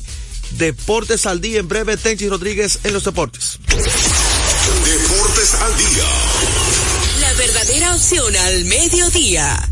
Speaker 2: Deportes al Día. En breve, Tenchi Rodríguez en los deportes.
Speaker 10: Deportes al día.
Speaker 11: La verdadera opción al mediodía.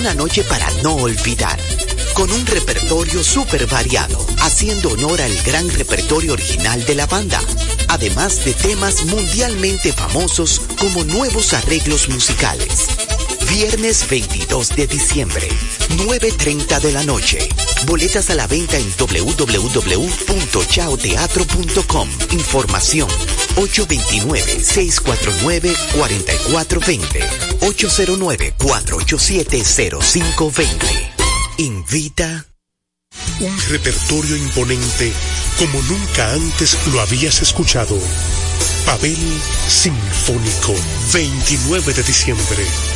Speaker 17: Una noche para no olvidar, con un repertorio súper variado, haciendo honor al gran repertorio original de la banda. además de temas mundialmente famosos como nuevos arreglos musicales. Viernes 22 de diciembre, 9.30 de la noche. Boletas a la venta en www.chaoteatro.com. Información 829-649-4420. 809-487-0520. Invita.
Speaker 18: Un repertorio imponente como nunca antes lo habías escuchado. Pavel Sinfónico, 29 de diciembre,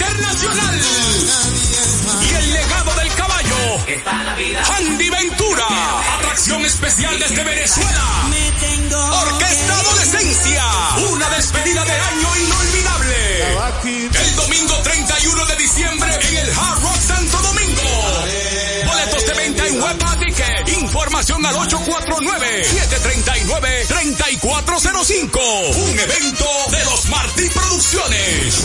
Speaker 12: Internacional. Y el legado del caballo. Andy Ventura. Atracción especial desde Venezuela. Orquesta Adolescencia. Una despedida de año inolvidable. El domingo 31 de diciembre en el Hard Rock Santo Domingo. Boletos de venta en Web Ticket. Información al 849-739-3405. Un evento de los Martí Producciones.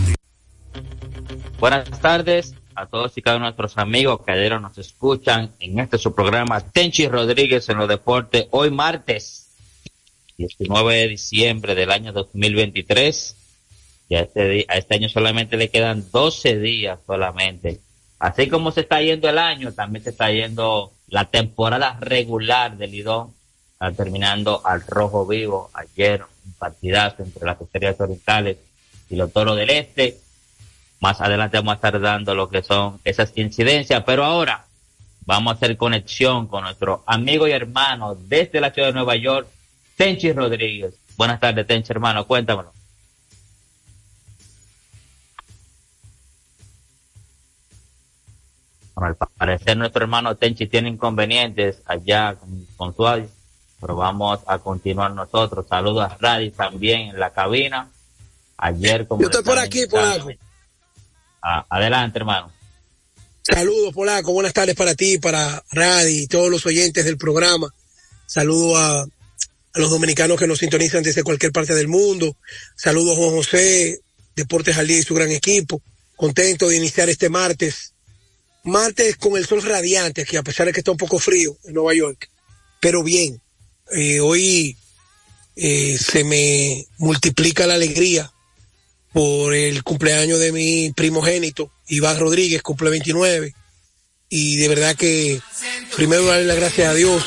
Speaker 19: Buenas tardes a todos y cada uno de nuestros amigos que ayer nos escuchan en este su programa Tenchi Rodríguez en los deportes. Hoy martes 19 de diciembre del año 2023. Y a este, a este año solamente le quedan 12 días solamente. Así como se está yendo el año, también se está yendo la temporada regular del Lidón, está terminando al rojo vivo. Ayer un partidazo entre las estrellas orientales y los toros del este. Más adelante vamos a estar dando lo que son esas incidencias, pero ahora vamos a hacer conexión con nuestro amigo y hermano desde la ciudad de Nueva York, Tenchi Rodríguez. Buenas tardes, Tenchi, hermano, cuéntamelo. Bueno, al parecer nuestro hermano Tenchi tiene inconvenientes allá con, con su audio, pero vamos a continuar nosotros. Saludos a Radi también en la cabina. Ayer como
Speaker 20: Yo estoy por aquí, Polaco.
Speaker 19: Ah, adelante, hermano.
Speaker 20: Saludos, Polaco. Buenas tardes para ti, para Radi y todos los oyentes del programa. Saludos a, los dominicanos que nos sintonizan desde cualquier parte del mundo. Saludos a Juan José, Deportes al Día y su gran equipo. Contento de iniciar este martes. Martes con el sol radiante, que a pesar de que está un poco frío en Nueva York, pero bien. Eh, hoy eh, se me multiplica la alegría por el cumpleaños de mi primogénito, Iván Rodríguez, cumple 29. Y de verdad que primero darle las gracias a Dios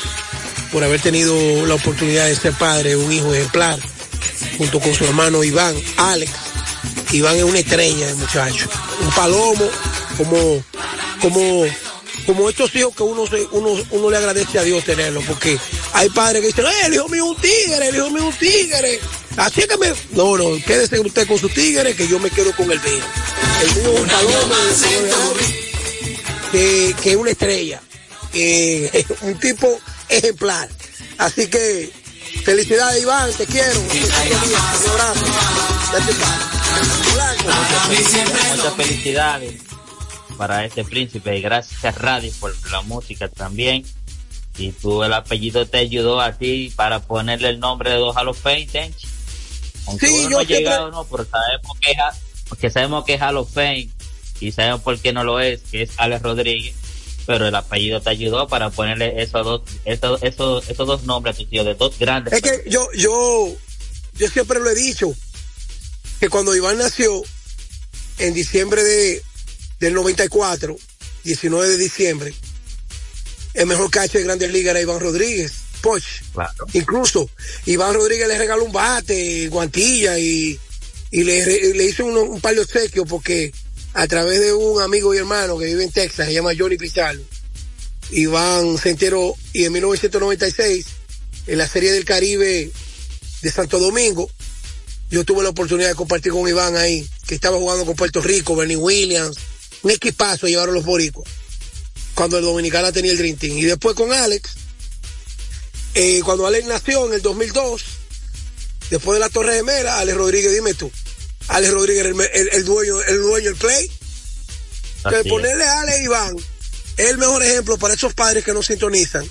Speaker 20: por haber tenido la oportunidad de ser padre, un hijo ejemplar, junto con su hermano Iván, Alex. Iván es una estrella de muchacho, un palomo, como, como, como estos hijos que uno, se, uno, uno le agradece a Dios tenerlo, porque hay padres que dicen, "Eh, el hijo mío es un tigre, el hijo mío es un tigre. Así que me, no, no, quédese usted con su tigre, que yo me quedo con el mío. El mío es un años, que, que es una estrella, que un tipo ejemplar. Así que, felicidades Iván, te quiero. Un abrazo.
Speaker 19: Muchas felicidades para este príncipe y gracias a Radio por la música también. Y tú el apellido te ayudó a ti para ponerle el nombre de dos a los Tenchi. Aunque
Speaker 20: Sí,
Speaker 19: uno
Speaker 20: yo
Speaker 19: no ha llegado, no, pero sabemos que es, porque sabemos que es Hall of Fame y sabemos por qué no lo es, que es Alex Rodríguez, pero el apellido te ayudó para ponerle esos dos, esos, esos, esos dos nombres a tu tío, de dos grandes.
Speaker 20: Es que yo, yo, yo siempre lo he dicho, que cuando Iván nació, en diciembre de, del 94, 19 de diciembre, el mejor catcher de Grandes Ligas era Iván Rodríguez, Poch.
Speaker 19: Claro.
Speaker 20: Incluso Iván Rodríguez le regaló un bate, guantilla y, y le, le hizo un, un par de obsequios porque a través de un amigo y hermano que vive en Texas, se llama Johnny Pizarro, Iván se enteró y en 1996, en la Serie del Caribe de Santo Domingo, yo tuve la oportunidad de compartir con Iván ahí, que estaba jugando con Puerto Rico, Bernie Williams, un equipazo llevaron los boricuas, cuando el Dominicana tenía el Dream Team. Y después con Alex, eh, cuando Alex nació en el 2002, después de la Torre Gemela, Alex Rodríguez, dime tú, Alex Rodríguez, el, el- el dueño, el dueño del play, que
Speaker 19: Así es.
Speaker 20: ponerle a Alex Iván es el mejor ejemplo para esos padres que no sintonizan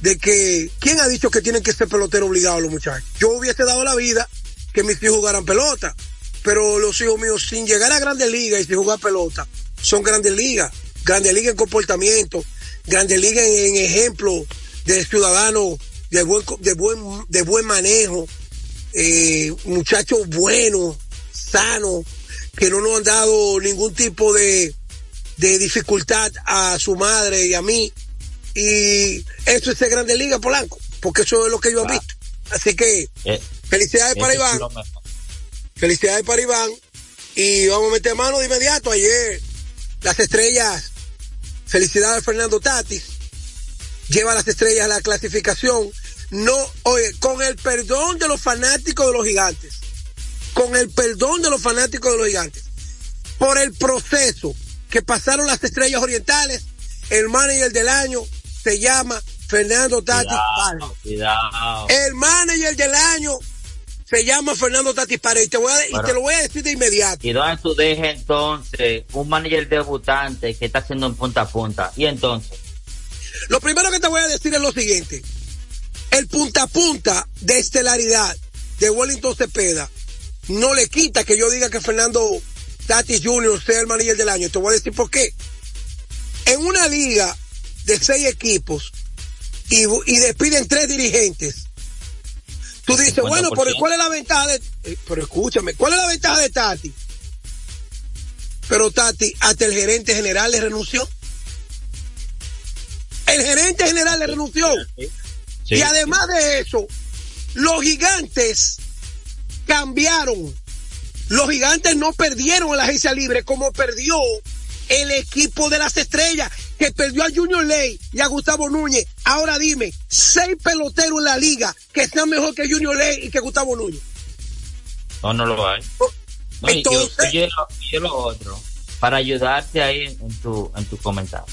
Speaker 20: de que, ¿quién ha dicho que tienen que ser pelotero obligados los muchachos? Yo hubiese dado la vida que mis hijos jugaran pelota, pero los hijos míos sin llegar a grandes ligas y sin jugar pelota, son grandes ligas, grandes ligas en comportamiento, grandes ligas en, en ejemplo de ciudadano de buen, de buen, de buen manejo, eh, muchachos buenos, sanos, que no nos han dado ningún tipo de, de dificultad a su madre y a mí. Y eso es de Grande Liga, Polanco, porque eso es lo que ellos han visto. Así que
Speaker 19: Eh,
Speaker 20: felicidades para Iván, felicidades para Iván. Y vamos a meter mano de inmediato. Ayer, las estrellas, felicidades a Fernando Tatis, lleva a las estrellas a la clasificación. No, oye, con el perdón de los fanáticos de los gigantes, con el perdón de los fanáticos de los gigantes, por el proceso que pasaron las estrellas orientales, el manager del año se llama Fernando Tatis Parra.
Speaker 19: Cuidado.
Speaker 20: El manager del año se llama Fernando Tatis Paredes. Y te, voy a, y te lo voy a decir de inmediato.
Speaker 19: Y donde tú dejes entonces un manager debutante que está haciendo en punta a punta. Y entonces,
Speaker 20: Lo primero que te voy a decir es lo siguiente. El punta a punta de estelaridad de Wellington Cepeda no le quita que yo diga que Fernando Tatis Jr. sea el manager del año. Te voy a decir por qué. En una liga de seis equipos y, y despiden tres dirigentes. Tú dices, bueno, pero ¿cuál es la ventaja de... eh, pero escúchame, ¿cuál es la ventaja de Tati? Pero Tati, hasta el gerente general le renunció. El gerente general le renunció.
Speaker 19: Sí.
Speaker 20: Y además de eso, los gigantes cambiaron. Los gigantes no perdieron en la agencia libre como perdió el equipo de las estrellas, que perdió a Junior Ley y a Gustavo Núñez. Ahora dime, seis peloteros en la liga que sean mejor que Junior Ley y que Gustavo Núñez.
Speaker 19: no, no lo hay. No,
Speaker 20: Entonces-
Speaker 19: y yo lo, y yo lo otro, para ayudarte ahí en tu, en tu comentario.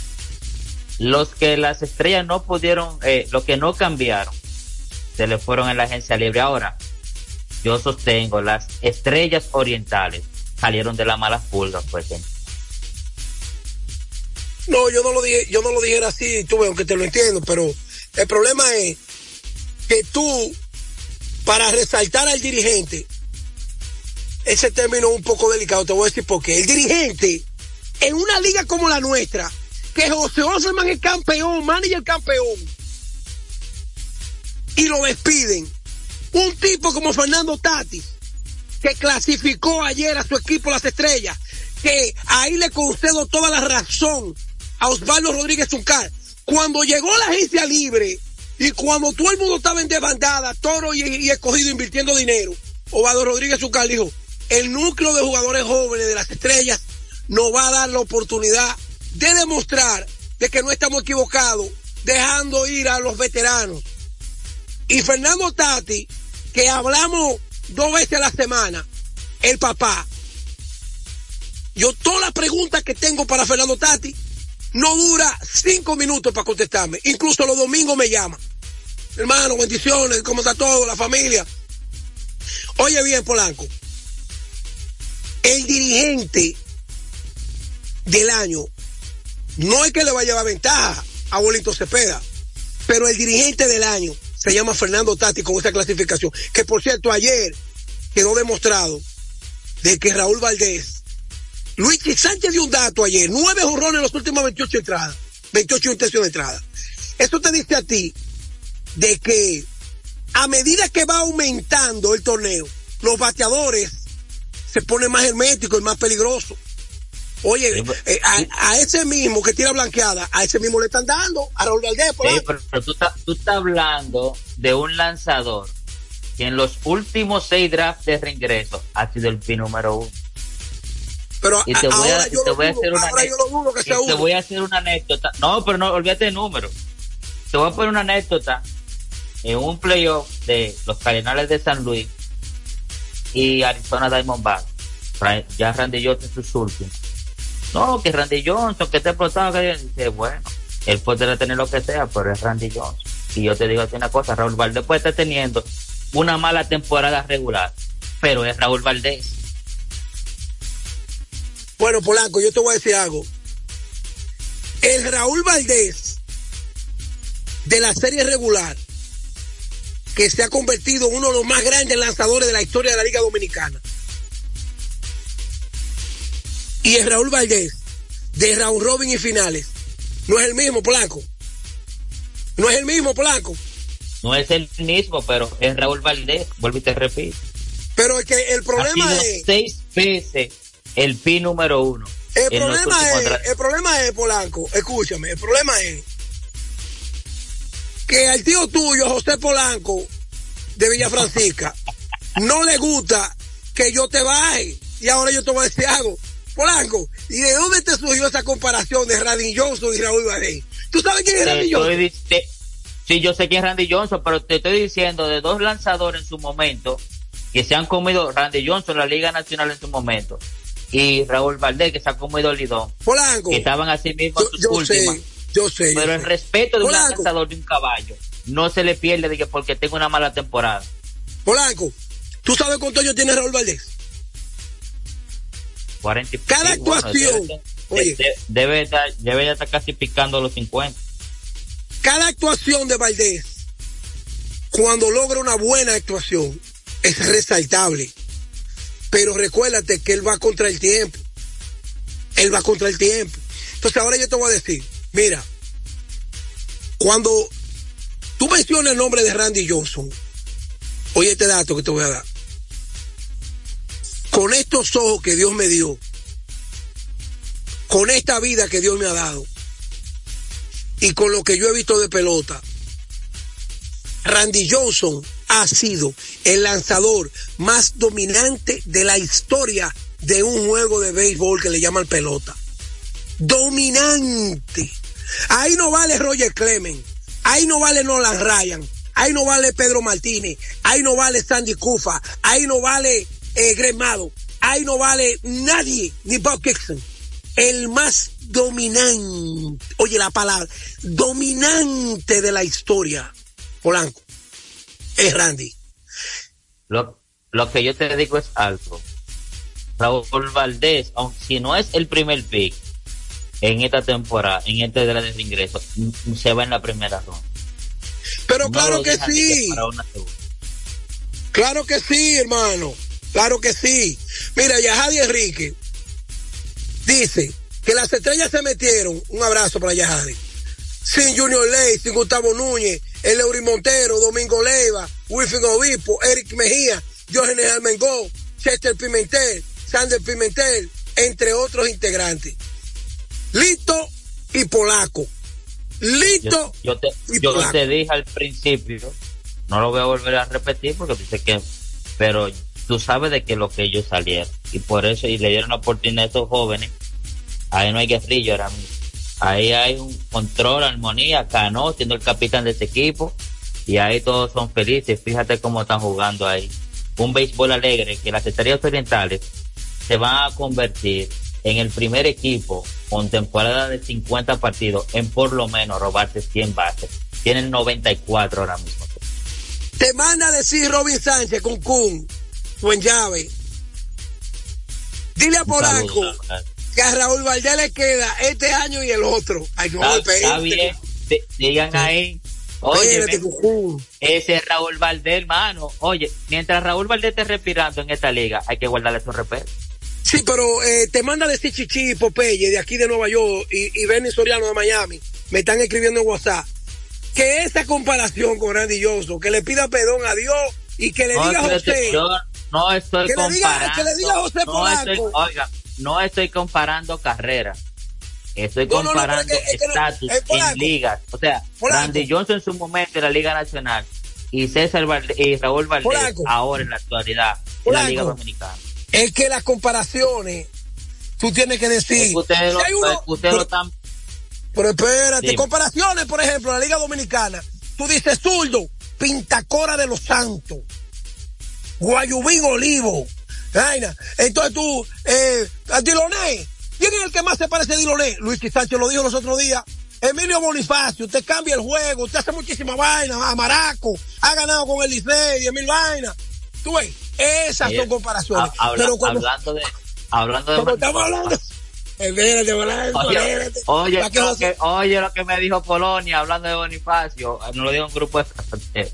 Speaker 19: Los que las estrellas no pudieron, eh, los que no cambiaron, se le fueron en la agencia libre. Ahora, yo sostengo, las estrellas orientales salieron de las malas pulgas, pues. ¿eh?
Speaker 20: No, yo no lo dije, yo no lo dijera así, tú aunque te lo entiendo, pero el problema es que tú, para resaltar al dirigente, ese término es un poco delicado, te voy a decir por qué. El dirigente, en una liga como la nuestra, que José Osman es campeón, manager campeón, y lo despiden, un tipo como Fernando Tatis, que clasificó ayer a su equipo las estrellas, que ahí le concedo toda la razón a Osvaldo Rodríguez Zuncar. Cuando llegó la agencia libre y cuando todo el mundo estaba en desbandada, toro y, escogido invirtiendo dinero, Osvaldo Rodríguez Zuncar dijo, el núcleo de jugadores jóvenes de las estrellas nos va a dar la oportunidad de demostrar de que no estamos equivocados, dejando ir a los veteranos. Y Fernando Tati, que hablamos dos veces a la semana, el papá, yo todas las preguntas que tengo para Fernando Tati, no dura cinco minutos para contestarme. Incluso los domingos me llama. Hermano, bendiciones, ¿cómo está todo? La familia. Oye bien, Polanco. El dirigente del año no es que le va a llevar ventaja a Bolito Cepeda, pero el dirigente del año se llama Fernando Tati con esa clasificación. Que por cierto, ayer quedó demostrado de que Raúl Valdés, Luis Sánchez dio un dato ayer, nueve jorrones en las últimas 28 entradas, 28 intenciones de entrada. Eso te dice a ti de que a medida que va aumentando el torneo, los bateadores se ponen más herméticos y más peligrosos. Oye, eh, a, a ese mismo que tira blanqueada, a ese mismo le están dando, a Raúl Valdés. por
Speaker 19: Sí,
Speaker 20: ahí.
Speaker 19: pero, pero tú, estás, tú estás hablando de un lanzador que en los últimos seis drafts de reingreso ha sido el pin número uno.
Speaker 20: Pero
Speaker 19: y te voy a, hacer una
Speaker 20: sea
Speaker 19: te voy a hacer una anécdota. No, pero no, olvídate de número. Te voy a poner una anécdota en un playoff de los Cardenales de San Luis y Arizona Diamondbacks. Ya Randy Johnson sus últimos. No, que Randy Johnson, que te explotado, que dice, bueno, él podrá tener lo que sea, pero es Randy Johnson. Y yo te digo a ti una cosa, Raúl Valdés puede estar teniendo una mala temporada regular, pero es Raúl Valdés.
Speaker 20: Bueno, Polanco, yo te voy a decir algo. El Raúl Valdés de la serie regular, que se ha convertido en uno de los más grandes lanzadores de la historia de la Liga Dominicana. Y el Raúl Valdés de Raúl Robin y finales, no es el mismo, Polanco. No es el mismo, Polanco.
Speaker 19: No es el mismo, pero es Raúl Valdés, vuelvo y te repito.
Speaker 20: Pero es que el problema es...
Speaker 19: seis veces el pi número uno.
Speaker 20: El problema, es, el problema es, Polanco, escúchame, el problema es que al tío tuyo, José Polanco, de Villa Francisca, no le gusta que yo te baje. Y ahora yo te voy a decir algo. Polanco, ¿y de dónde te surgió esa comparación de Randy Johnson y Raúl Valdés? ¿Tú sabes quién es
Speaker 19: Te
Speaker 20: Randy Johnson?
Speaker 19: te- sí, yo sé quién es Randy Johnson, pero te estoy diciendo de dos lanzadores en su momento que se han comido Randy Johnson, la Liga Nacional en su momento, y Raúl Valdés, que se ha comido el lidón.
Speaker 20: Polanco.
Speaker 19: Que estaban así mismo en sus
Speaker 20: yo sé,
Speaker 19: últimas.
Speaker 20: yo sé. yo
Speaker 19: Pero el
Speaker 20: sé.
Speaker 19: respeto de un lanzador de un caballo no se le pierde de que porque tenga una mala temporada.
Speaker 20: Polanco, ¿tú sabes cuánto años tiene Raúl Valdés?
Speaker 19: 40 y-
Speaker 20: Cada
Speaker 19: sí, bueno,
Speaker 20: actuación,
Speaker 19: debe,
Speaker 20: oye.
Speaker 19: debe estar, debe ya estar casi picando los 50.
Speaker 20: cada actuación de Valdés, cuando logra una buena actuación, es resaltable. Pero recuérdate que él va contra el tiempo. Él va contra el tiempo. Entonces ahora yo te voy a decir, mira, cuando tú mencionas el nombre de Randy Johnson, oye este dato que te voy a dar. Con estos ojos que Dios me dio, con esta vida que Dios me ha dado, y con lo que yo he visto de pelota, Randy Johnson ha sido el lanzador más dominante de la historia de un juego de béisbol que le llaman pelota. Dominante. Ahí no vale Roger Clemens, ahí no vale Nolan Ryan, ahí no vale Pedro Martínez, ahí no vale Sandy Kufa, ahí no vale eh, Greg Maddux, ahí no vale nadie, ni Bob Gibson. El más dominante, oye la palabra, dominante de la historia, Polanco, es Randy.
Speaker 19: Lo, lo que yo te digo es algo. Raúl Valdés, aunque si no es el primer pick en esta temporada, en este de ingreso, se va en la primera ronda.
Speaker 20: Pero
Speaker 19: No
Speaker 20: claro que sí. Claro que sí, hermano. Claro que sí. Mira, Yahadi Enrique dice que las estrellas se metieron. Un abrazo para Yahadi. Sin Junior Ley, sin Gustavo Núñez, el Eury Montero, Domingo Leiva, Wilfin Obispo, Eric Mejía, Jorge Almengó, Chester Pimentel, Sander Pimentel, entre otros integrantes. Lito y Polaco. Lito
Speaker 19: Yo, yo te,
Speaker 20: y
Speaker 19: yo
Speaker 20: Polaco.
Speaker 19: te dije al principio, no lo voy a volver a repetir porque dice que, pero tú sabes de que lo que ellos salieron y por eso y le dieron la oportunidad a esos jóvenes. Ahí no hay guerrillo ahora mismo. Ahí hay un control, armonía, Cano siendo el capitán de este equipo y ahí todos son felices. Fíjate cómo están jugando ahí. Un béisbol alegre que las estrellas orientales se van a convertir en el primer equipo con temporada de 50 partidos en por lo menos robarse 100 bases. Tienen 94 ahora mismo.
Speaker 20: Te manda a decir Robin Sánchez con Kun, buen llave. Dile a Polanco que a Raúl Valdés le queda este año y el otro. Ay, no
Speaker 19: Está, está bien, Di- digan ahí Oye,
Speaker 20: Cucú.
Speaker 19: ese es Raúl Valdés, hermano. Oye, mientras Raúl Valdés esté respirando en esta liga, hay que guardarle su respeto.
Speaker 20: Sí, pero eh, te manda decir Chichi y Popeye de aquí de Nueva York y, y Benny Soriano de Miami. Me están escribiendo en WhatsApp. Que esa comparación con Randy Johnson, que le pida perdón a Dios y que le
Speaker 19: No,
Speaker 20: diga a
Speaker 19: yo no estoy
Speaker 20: Que le diga-
Speaker 19: comparando.
Speaker 20: que le diga a José
Speaker 19: no
Speaker 20: Polanco.
Speaker 19: estoy, oiga, no estoy comparando carreras. Estoy
Speaker 20: No, no, no,
Speaker 19: comparando
Speaker 20: pero es que- es que no-
Speaker 19: estatus
Speaker 20: eh,
Speaker 19: en ligas. O sea,
Speaker 20: Polanco.
Speaker 19: Randy Johnson en su momento en la Liga Nacional y César Valdés, y Raúl Valdés
Speaker 20: Polanco.
Speaker 19: ahora en la actualidad en la. Liga Dominicana.
Speaker 20: Es que las comparaciones, tú tienes que decir.
Speaker 19: Es que ustedes lo,
Speaker 20: si hay uno-
Speaker 19: que ustedes lo están
Speaker 20: Pero espérate,
Speaker 19: Dime.
Speaker 20: comparaciones, por ejemplo, en la Liga Dominicana. Tú dices zurdo, Pintacora de los Santos, Guayubín Olivo, vaina. Entonces tú, eh, Diloné, ¿quién es el que más se parece a Diloné? Luis Sánchez lo dijo los otros días. Emilio Bonifacio, usted cambia el juego, usted hace muchísima vaina, a Maraco, ha ganado con el Licey, diez mil vainas. Tú ves, esas son comparaciones.
Speaker 19: ha- habla-
Speaker 20: Pero cuando,
Speaker 19: hablando de hablando de
Speaker 20: estamos hablando, espérate, Polanco,
Speaker 19: Oye, oye, lo que, oye lo que me dijo Polonia hablando de Bonifacio, no lo digo en un grupo de eh,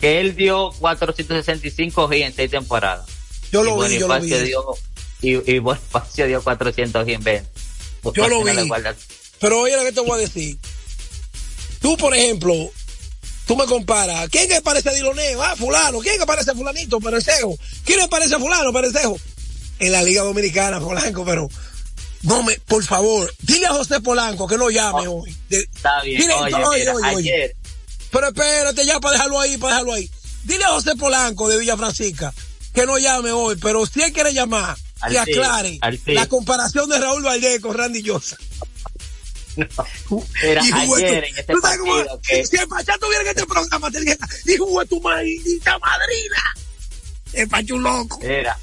Speaker 19: que él dio 465 G en seis temporadas.
Speaker 20: Yo
Speaker 19: Y
Speaker 20: lo vi, yo lo vi.
Speaker 19: dio y, y Bonifacio dio 400 G en 20.
Speaker 20: Yo lo vi. Pero oye lo que te voy a decir. Tú, por ejemplo, tú me comparas. ¿Quién que parece a Diloneo? Ah, fulano. ¿Quién que parece a fulanito? Perecejo. ¿Quién le parece a fulano? Perecejo. En la Liga Dominicana, Polanco, pero... No me, por favor, dile a José Polanco que no llame hoy. De-
Speaker 19: Está bien,
Speaker 20: Dile,
Speaker 19: oye,
Speaker 20: oye,
Speaker 19: mira,
Speaker 20: oye, oye.
Speaker 19: ayer,
Speaker 20: Pero espérate ya para dejarlo ahí, para dejarlo ahí. Dile a José Polanco de Villa Francisca que no llame hoy, pero si él quiere llamar, que aclare la comparación de Raúl Valdés con Randy Johnson.
Speaker 19: Era ayer
Speaker 20: tu-
Speaker 19: en este
Speaker 20: ¿Tú sabes cómo-
Speaker 19: partido que
Speaker 20: Si el Pachá tuviera en este programa, te dijera, hijo de tu maldita madrina. El Pacho un loco.
Speaker 19: era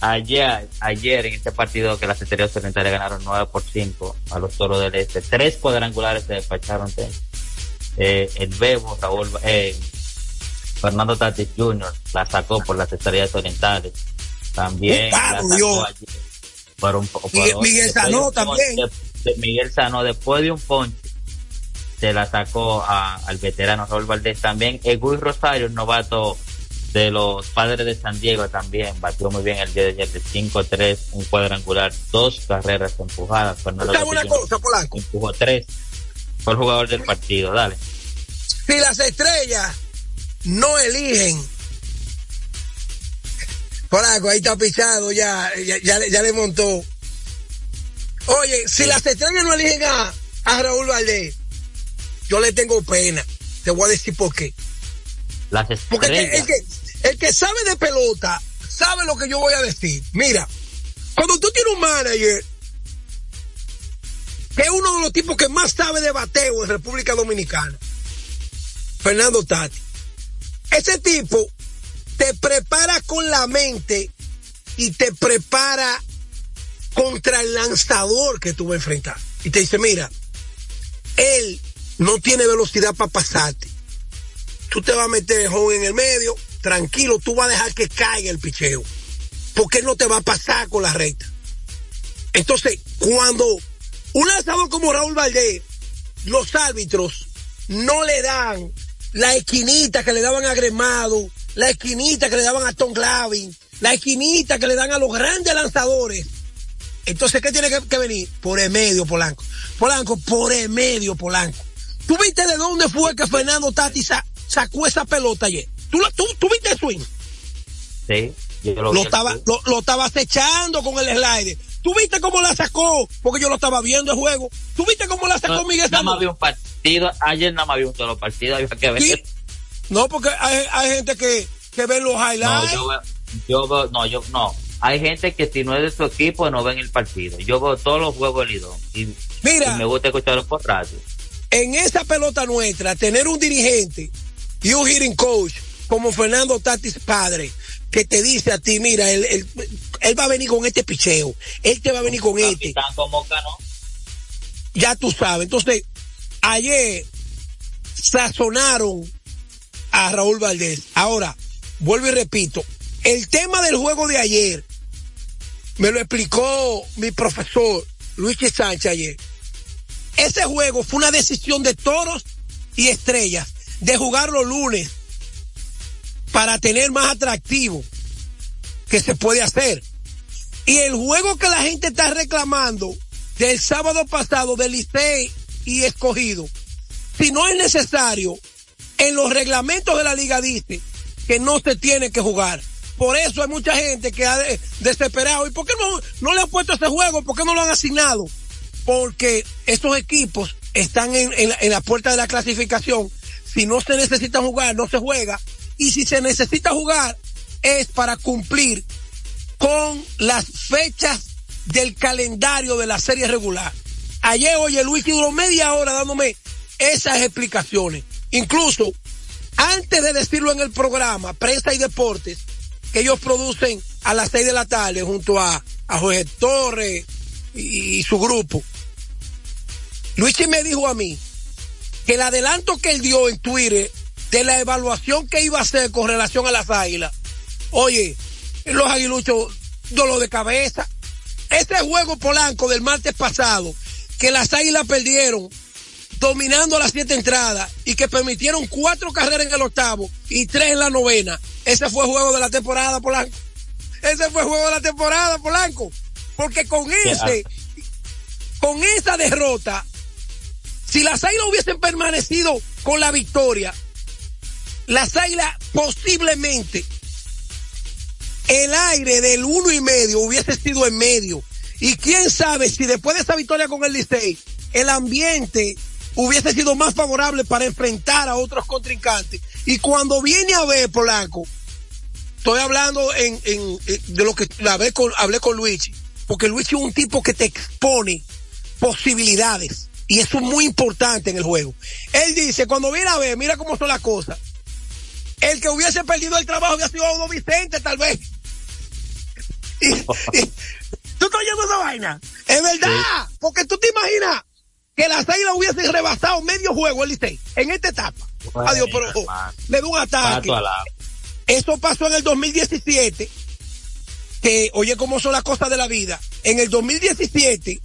Speaker 19: ayer, ayer en este partido que las estrellas orientales ganaron 9 por 5 a los toros del este. Tres cuadrangulares se despacharon. de- Eh, el Bebo, Raúl, eh, Fernando Tatis Jr. la sacó por las estrellas orientales. También
Speaker 20: Un
Speaker 19: la
Speaker 20: palo,
Speaker 19: sacó
Speaker 20: Dios.
Speaker 19: ayer por un, por-
Speaker 20: Miguel-
Speaker 19: de
Speaker 20: Sanó
Speaker 19: ponche-
Speaker 20: también.
Speaker 19: de- Miguel Sanó, después de un ponche, se la sacó a- al veterano Raúl Valdés también. Eguy Rosario, un novato de los padres de San Diego también, batió muy bien el día de ayer de 5-3, un cuadrangular, dos carreras empujadas. Fernando
Speaker 20: ¿Sabes una cosa, Polanco?
Speaker 19: empujó tres. El jugador del partido, dale.
Speaker 20: Si las estrellas no eligen. Polanco, ahí está pisado ya, ya, ya le- ya le montó. Oye, si las estrellas no eligen a, a Raúl Valdés, yo le tengo pena. Te voy a decir por qué.
Speaker 19: Las
Speaker 20: Porque el que,
Speaker 19: estrellas.
Speaker 20: el que, el que sabe de pelota sabe lo que yo voy a decir. Mira, cuando tú tienes un manager que es uno de los tipos que más sabe de bateo en República Dominicana, Fernando Tati, ese tipo te prepara con la mente y te prepara contra el lanzador que tú vas a enfrentar. Y te dice, mira, él no tiene velocidad para pasarte tú te vas a meter en el medio, tranquilo, tú vas a dejar que caiga el picheo, porque él no te va a pasar con la recta. Entonces, cuando un lanzador como Raúl Valdés, los árbitros no le dan la esquinita que le daban a Gremado, la esquinita que le daban a Tom Glavin, la esquinita que le dan a los grandes lanzadores. Entonces, ¿qué tiene que, venir? Por el medio, Polanco. Polanco, por el medio, Polanco. ¿Tú viste de dónde fue que Fernando Tati sa- sacó esa pelota ayer? ¿Tú, tú, tú viste el swing?
Speaker 19: Sí, yo lo,
Speaker 20: Lo estaba, lo, lo estaba acechando con el slider. ¿Tú viste cómo la sacó? Porque yo lo estaba viendo el juego. ¿Tú viste cómo la sacó
Speaker 19: No,
Speaker 20: Miguel
Speaker 19: nada más vi un partido, ayer nada más vi un solo partido, había que ver.
Speaker 20: Sí. No, porque hay, hay gente que, que ve los
Speaker 19: No,
Speaker 20: highlights.
Speaker 19: yo veo, yo veo, no, yo, no. Hay gente que si no es de su equipo no ven el partido. Yo veo todos los juegos del Lidón y,
Speaker 20: Mira.
Speaker 19: y me gusta escucharlo por radio.
Speaker 20: en esa pelota nuestra, tener un dirigente y un hitting coach como Fernando Tatis padre, que te dice a ti, mira, él, él, él va a venir con este picheo, él te va a venir con este.
Speaker 19: Como.
Speaker 20: Ya tú sabes. Entonces, ayer sazonaron a Raúl Valdés. Ahora, vuelvo y repito, el tema del juego de ayer me lo explicó mi profesor Luis Sánchez ayer. Ese juego fue una decisión de toros y estrellas de jugar los lunes para tener más atractivo que se puede hacer. Y el juego que la gente está reclamando del sábado pasado del Licey y escogido, si no es necesario, en los reglamentos de la liga dice que no se tiene que jugar. Por eso hay mucha gente que ha de- desesperado. ¿Y por qué no, le han puesto ese juego? ¿Por qué no lo han asignado? Porque estos equipos están en, en en la puerta de la clasificación. Si no se necesita jugar, no se juega. Y si se necesita jugar, es para cumplir con las fechas del calendario de la serie regular. Ayer, oye, Luis duró media hora dándome esas explicaciones. Incluso, antes de decirlo en el programa, Prensa y Deportes, que ellos producen a las seis de la tarde junto a, a Jorge Torres y, y su grupo. Luigi me dijo a mí que el adelanto que él dio en Twitter de la evaluación que iba a hacer con relación a las águilas, oye, los aguiluchos, dolor de cabeza. Ese juego polanco del martes pasado, que las águilas perdieron, dominando las siete entradas y que permitieron cuatro carreras en el octavo y tres en la novena. Ese fue el juego de la temporada, Polanco. Ese fue el juego de la temporada, Polanco. Porque con ese, con esa derrota, si las águilas hubiesen permanecido con la victoria, las águilas posiblemente el aire del uno y medio hubiese sido en medio. Y quién sabe si después de esa victoria con el Licey, el ambiente hubiese sido más favorable para enfrentar a otros contrincantes. Y cuando viene a ver Polanco, estoy hablando en, en- en- de lo que hablé con, hablé con Luigi, porque Luigi es un tipo que te expone posibilidades. Y eso es muy importante en el juego. Él dice, cuando viene a ver, mira cómo son las cosas. El que hubiese perdido el trabajo hubiera sido Audo Vicente, tal vez. Y- y- ¿Tú estás oyendo esa vaina? Es verdad. Porque tú te imaginas que las águilas hubiesen rebasado medio juego el Licey en esta etapa. Adiós, pero le dio un ataque. Eso pasó en el 2017. Que, oye, cómo son las cosas de la vida. En el 2017,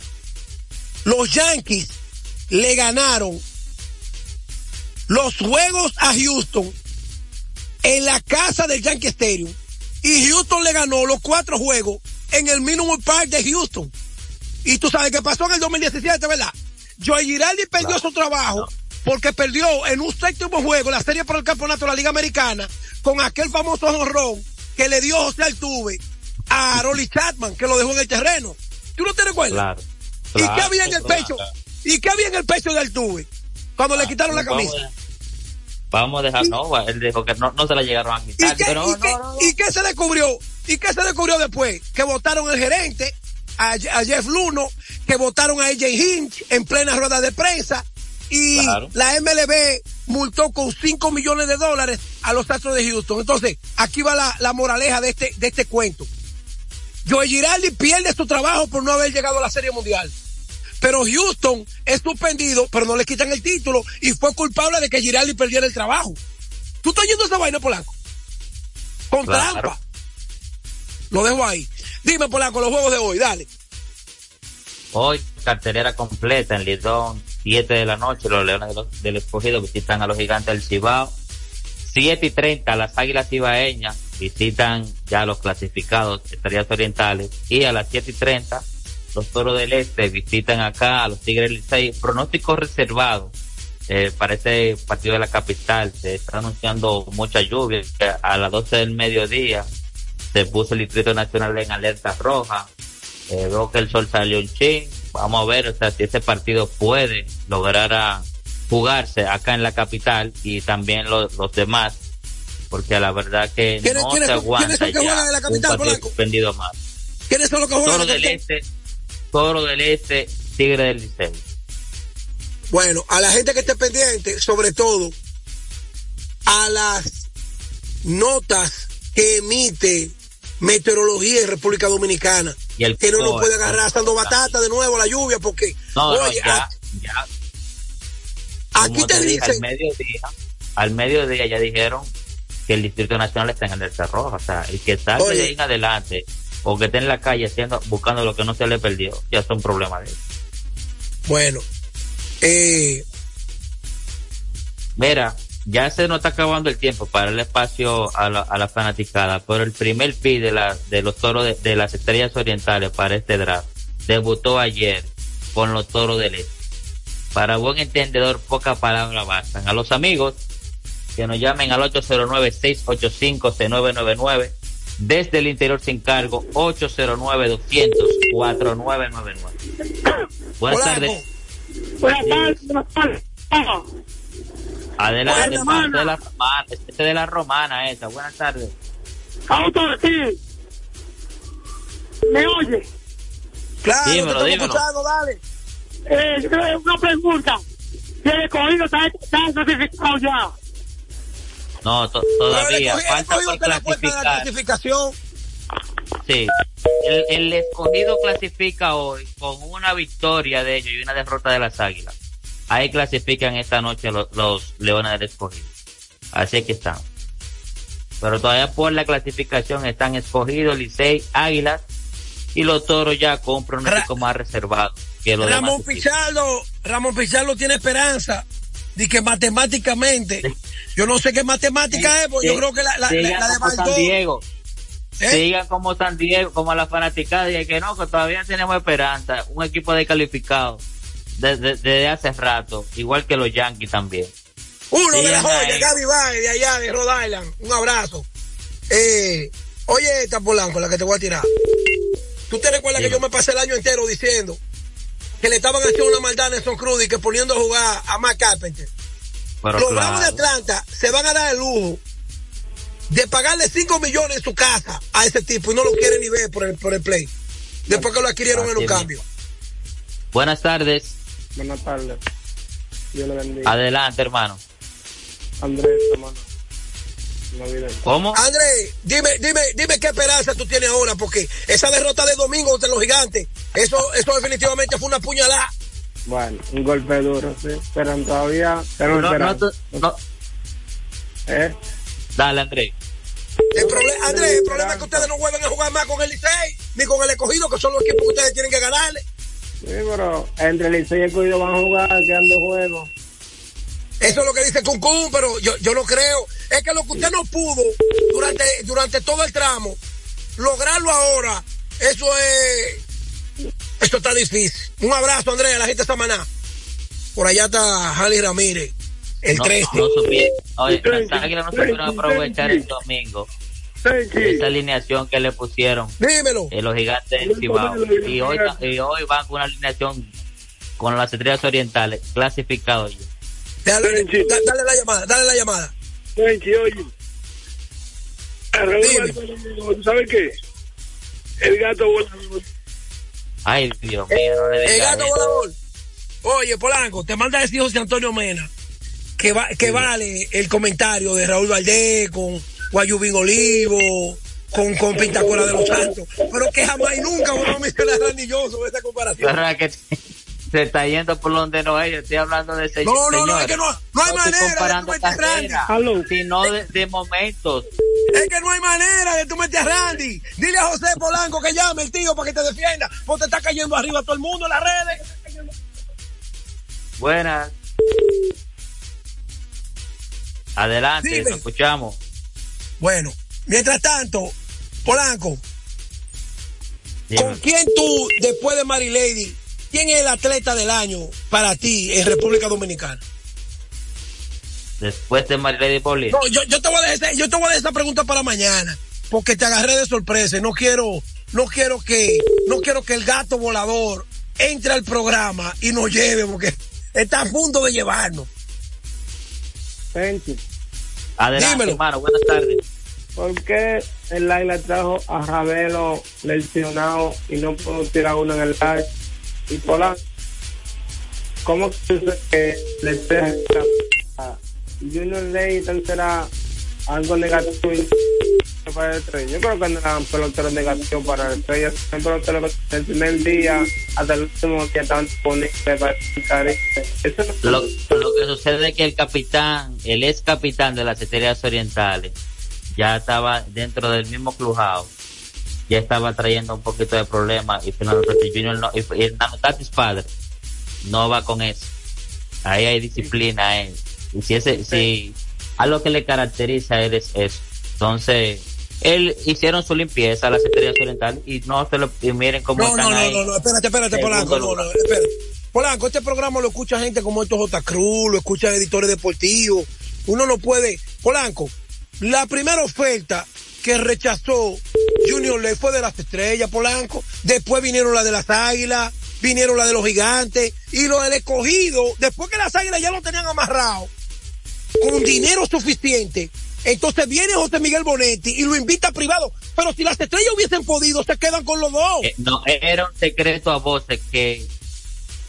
Speaker 20: los Yankees le ganaron los juegos a Houston en la casa del Yankee Stadium. Y Houston le ganó los cuatro juegos en el Minimum Park de Houston. Y tú sabes qué pasó en el 2017, ¿verdad? Joey Giraldi perdió su trabajo porque perdió en un séptimo juego la serie por el campeonato de la Liga Americana con aquel famoso jonrón que le dio José Altuve a Rolly Chapman, que lo dejó en el terreno. ¿Tú no te recuerdas?
Speaker 19: Claro.
Speaker 20: ¿Y qué había en el
Speaker 19: claro.
Speaker 20: pecho? ¿Y qué había en el pecho de Altuve? Cuando le quitaron la camisa.
Speaker 19: Vamos a dejar, no, él dijo que no, no se la llegaron a quitar.
Speaker 20: ¿Y qué,
Speaker 19: pero
Speaker 20: y qué- y qué se descubrió? ¿Y qué se descubrió después? Que votaron al gerente, a, a Jeff Luno, que votaron a AJ Hinch en plena rueda de prensa y
Speaker 19: Claro.
Speaker 20: la MLB multó con 5 millones de dólares a los Astros de Houston. Entonces, aquí va la, la moraleja de este, de este cuento. Joey Giraldi pierde su trabajo por no haber llegado a la Serie Mundial. Pero Houston es suspendido, pero no le quitan el título y fue culpable de que Giraldi perdiera el trabajo. ¿Tú estás oyendo esa vaina, Polanco? Con
Speaker 19: Claro.
Speaker 20: trampa. Lo dejo ahí. Dime, Polanco, los juegos de hoy, dale.
Speaker 19: Hoy, cartelera completa en Lidón, 7 de la noche, los Leones del Escogido visitan a los Gigantes del Cibao. 7 y 30, las Águilas Cibaeñas visitan ya los clasificados Estrellas Orientales. Y a las 7 y 30, los Toros del Este visitan acá a los Tigres del Licey. Pronóstico reservado eh, para este partido de la capital. Se está anunciando mucha lluvia. A las 12 del mediodía se puso el Distrito Nacional en alerta roja. Eh, veo que el sol salió un chin. Vamos a ver, o sea, si este partido puede lograr a jugarse acá en la capital y también lo- los demás, porque la verdad que
Speaker 20: ¿Quiénes-
Speaker 19: no se aguanta ya
Speaker 20: juegan en la
Speaker 19: un
Speaker 20: capital,
Speaker 19: partido
Speaker 20: Polanco?
Speaker 19: suspendido más.
Speaker 20: ¿Quiénes son los que juegan?
Speaker 19: Toro del? Este, Toro del Este, Tigre del Liceo.
Speaker 20: Bueno, a la gente que esté pendiente, sobre todo a las notas que emite meteorología en República Dominicana.
Speaker 19: Y el
Speaker 20: que no nos puede agarrar asando batata de nuevo la lluvia porque,
Speaker 19: No, no,
Speaker 20: oye,
Speaker 19: ya,
Speaker 20: a-
Speaker 19: ya.
Speaker 20: aquí
Speaker 19: Como
Speaker 20: te
Speaker 19: dije, al mediodía, al mediodía ya dijeron que el Distrito Nacional está en alerta roja. O sea, el que salga de ahí en adelante o que esté en la calle haciendo, buscando lo que no se le perdió, ya son problemas de él.
Speaker 20: bueno, eh,
Speaker 19: Mira, ya se nos está acabando el tiempo para el espacio a la, a la fanaticada, pero el primer pi de, la, de los toros de, de las estrellas orientales para este draft debutó ayer con los toros del este. Para buen entendedor, pocas palabras bastan. A los amigos que nos llamen al 809-685-6999 desde el interior sin cargo 809-200-4999. Buenas tardes.
Speaker 21: Buenas tardes, buenas tardes.
Speaker 19: Adelante, de la romana, este de la romana esa. Buenas tardes.
Speaker 21: Auto sí. ¿Me oye?
Speaker 20: Claro,
Speaker 19: Dímelo,
Speaker 20: te
Speaker 19: dímelo.
Speaker 20: dale.
Speaker 21: Eh, yo creo que una pregunta. Si el escogido está, está ya.
Speaker 19: No, to- todavía.
Speaker 20: el
Speaker 19: Falta por
Speaker 20: en la
Speaker 19: clasificar.
Speaker 20: clasificación.
Speaker 19: Sí. El, el escogido clasifica hoy con una victoria de ellos y una derrota de las águilas. Ahí clasifican esta noche los, los leones del escogido. Así que están. Pero todavía por la clasificación están escogidos, Licey, Águilas y los toros ya con un pronóstico más reservado que los
Speaker 20: Ramón. Pichardo, Ramón Pichardo tiene esperanza de que matemáticamente, yo no sé qué matemática es, porque yo creo que la, la, la- la de
Speaker 19: San Diego.
Speaker 20: ¿Eh?
Speaker 19: Sigan como San Diego, como la fanaticada, y que no, que todavía tenemos esperanza. Un equipo descalificado desde, desde hace rato, igual que los Yankees también.
Speaker 20: Uno de
Speaker 19: Sigan
Speaker 20: la joya,
Speaker 19: ahí.
Speaker 20: Gaby Baez, de allá, de Rhode Island. Un abrazo. Eh, oye, esta Polanco, la que te voy a tirar. ¿Tú te recuerdas que yo me pasé el año entero diciendo que le estaban haciendo una maldad a Nelson Cruz y que poniendo a jugar a Mark Carpenter?
Speaker 19: Pero
Speaker 20: Los
Speaker 19: claro.
Speaker 20: Bravos de Atlanta se van a dar el lujo de pagarle 5 millones en su casa a ese tipo y no lo quieren ni ver por el, por el play. Después que lo adquirieron en un cambio.
Speaker 19: Buenas tardes.
Speaker 22: Buenas tardes. Dios le bendiga.
Speaker 19: Adelante, hermano.
Speaker 22: Andrés, hermano.
Speaker 19: ¿Cómo?
Speaker 20: André, dime, dime, dime qué esperanza tú tienes ahora, porque esa derrota de domingo contra los gigantes, eso, eso definitivamente fue una puñalada.
Speaker 22: Bueno, un golpe duro, sí. Pero todavía tenemos
Speaker 19: No, no,
Speaker 22: esperanza.
Speaker 19: tú- no.
Speaker 22: ¿Eh?
Speaker 19: Dale, André.
Speaker 20: El problema, Andrés, el problema es que ustedes no vuelven a jugar más con el Licey, ni con el escogido, que son los equipos que ustedes tienen que ganarle.
Speaker 22: Sí, pero entre Licey y el Cuido van a jugar quedando juegos.
Speaker 20: Eso es lo que dice Cuncún, pero yo, yo no creo. Es que lo que usted no pudo durante, durante todo el tramo, lograrlo ahora, eso es. Esto está difícil. Un abrazo, Andrea, la gente de Samaná. Por allá está Jali Ramírez, el
Speaker 19: no,
Speaker 20: 13.
Speaker 19: no supieron. Oye, las águilas no supieron aprovechar el domingo. Esa alineación que le pusieron
Speaker 20: Dímelo.
Speaker 19: eh, los gigantes del Cibao. Y hoy, y hoy van con una alineación con las estrellas orientales clasificados ya.
Speaker 20: Dale, da- dale la llamada, dale la llamada.
Speaker 23: Benchi, oye. A Raúl ¿tú sabes qué? El gato volador.
Speaker 19: Ay, Dios mío, no le
Speaker 20: El gato volador. Oye, Polanco, te manda a decir José Antonio Mena que, va, que vale el comentario de Raúl Valdés con Guayubín Olivo, con, con Pintacola de los Santos, pero que jamás y nunca vamos a mencionar a Randy Johnson en esta comparación.
Speaker 19: ¿Verdad que se está yendo por donde no es? Yo estoy hablando de ese
Speaker 20: No, no, no,
Speaker 19: señores.
Speaker 20: es que no- no hay
Speaker 19: estoy
Speaker 20: manera de
Speaker 19: comparando
Speaker 20: tú meter a Randy.
Speaker 19: sino de, de momentos.
Speaker 20: Es que no hay manera de tú meter a Randy. Dile a José Polanco que llame el tío para que te defienda, porque te está cayendo arriba todo el mundo en las redes.
Speaker 19: Buenas. Adelante,
Speaker 20: Dime.
Speaker 19: lo escuchamos.
Speaker 20: Bueno, mientras tanto, Polanco,
Speaker 19: Dime.
Speaker 20: ¿con quién tú, después de Mary Lady, quién es el atleta del año para ti en República Dominicana?
Speaker 19: Después de Marilady Paulino.
Speaker 20: No, yo, yo te voy a dejar, yo te voy a dejar esa pregunta para mañana, porque te agarré de sorpresa. No quiero, no quiero que, no quiero que el gato volador entre al programa y nos lleve, porque está a punto de llevarnos.
Speaker 19: Adelante,
Speaker 20: Dímelo.
Speaker 19: hermano, buenas tardes.
Speaker 22: ¿por qué el Águila trajo a Ravelo lesionado y no pudo tirar uno en el live? Y Polanco, ¿cómo dices que le deja a Junior Ley será algo negativo para el estrella? Yo creo que no eran peloteros negativos para el estrella, son peloteros que el primer día hasta el último día estaban disponibles para el Eso
Speaker 19: Lo, lo que sucede es que el capitán, el ex capitán de las estrellas orientales, ya estaba dentro del mismo clubhouse, ya estaba trayendo un poquito de problemas y Fernando Tatis Jr. no, y, Hernando Tatis padre no va con eso. Ahí hay disciplina, eh. Y si ese, si algo que le caracteriza a él es eso. Entonces, él hicieron su limpieza, las estrellas orientales, y no se lo, y miren cómo
Speaker 20: No,
Speaker 19: están
Speaker 20: no, no,
Speaker 19: ahí.
Speaker 20: no, no, espérate, espérate,
Speaker 19: Segundo
Speaker 20: Polanco, no, no, espérate. Polanco, este programa lo escucha gente como estos J. Cruz, lo escuchan editores deportivos. Uno no puede. Polanco, la primera oferta que rechazó Junior Ley fue de las estrellas, Polanco. Después vinieron la de las águilas, vinieron la de los gigantes, y lo del escogido, después que las águilas ya lo tenían amarrado, con dinero suficiente. Entonces viene José Miguel Bonetti y lo invita privado. Pero si las estrellas hubiesen podido, se quedan con los dos.
Speaker 19: Eh, no, era un secreto a voces que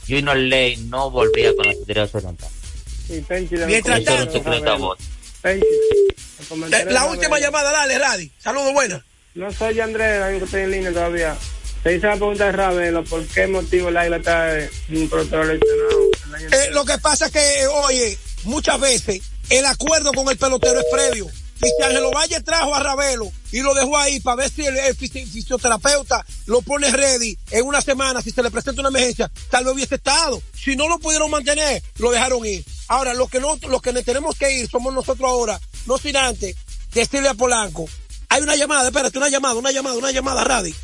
Speaker 19: Junior Ley no volvía con las estrellas
Speaker 22: le
Speaker 20: Mientras
Speaker 19: Eso era un
Speaker 20: tanto,
Speaker 22: el
Speaker 20: La, última llamada, dale, Radi. Saludos, buenas.
Speaker 22: No soy Andrés, alguien que estoy en línea todavía. Se hizo la pregunta de Ravelo, ¿por qué motivo el águila está sin protocolo
Speaker 20: Eh, lo que pasa es que, eh, oye, muchas veces el acuerdo con el pelotero es previo. Y si Ángelo Valle trajo a Ravelo y lo dejó ahí para ver si el, el fisi- fisioterapeuta lo pone ready en una semana, si se le presenta una emergencia, tal vez hubiese estado. Si no lo pudieron mantener, lo dejaron ir. Ahora, lo que no, los que ne- tenemos que ir somos nosotros ahora, no sin antes decirle a Polanco. Hay una llamada, espérate, una llamada, una llamada, una llamada, Radi.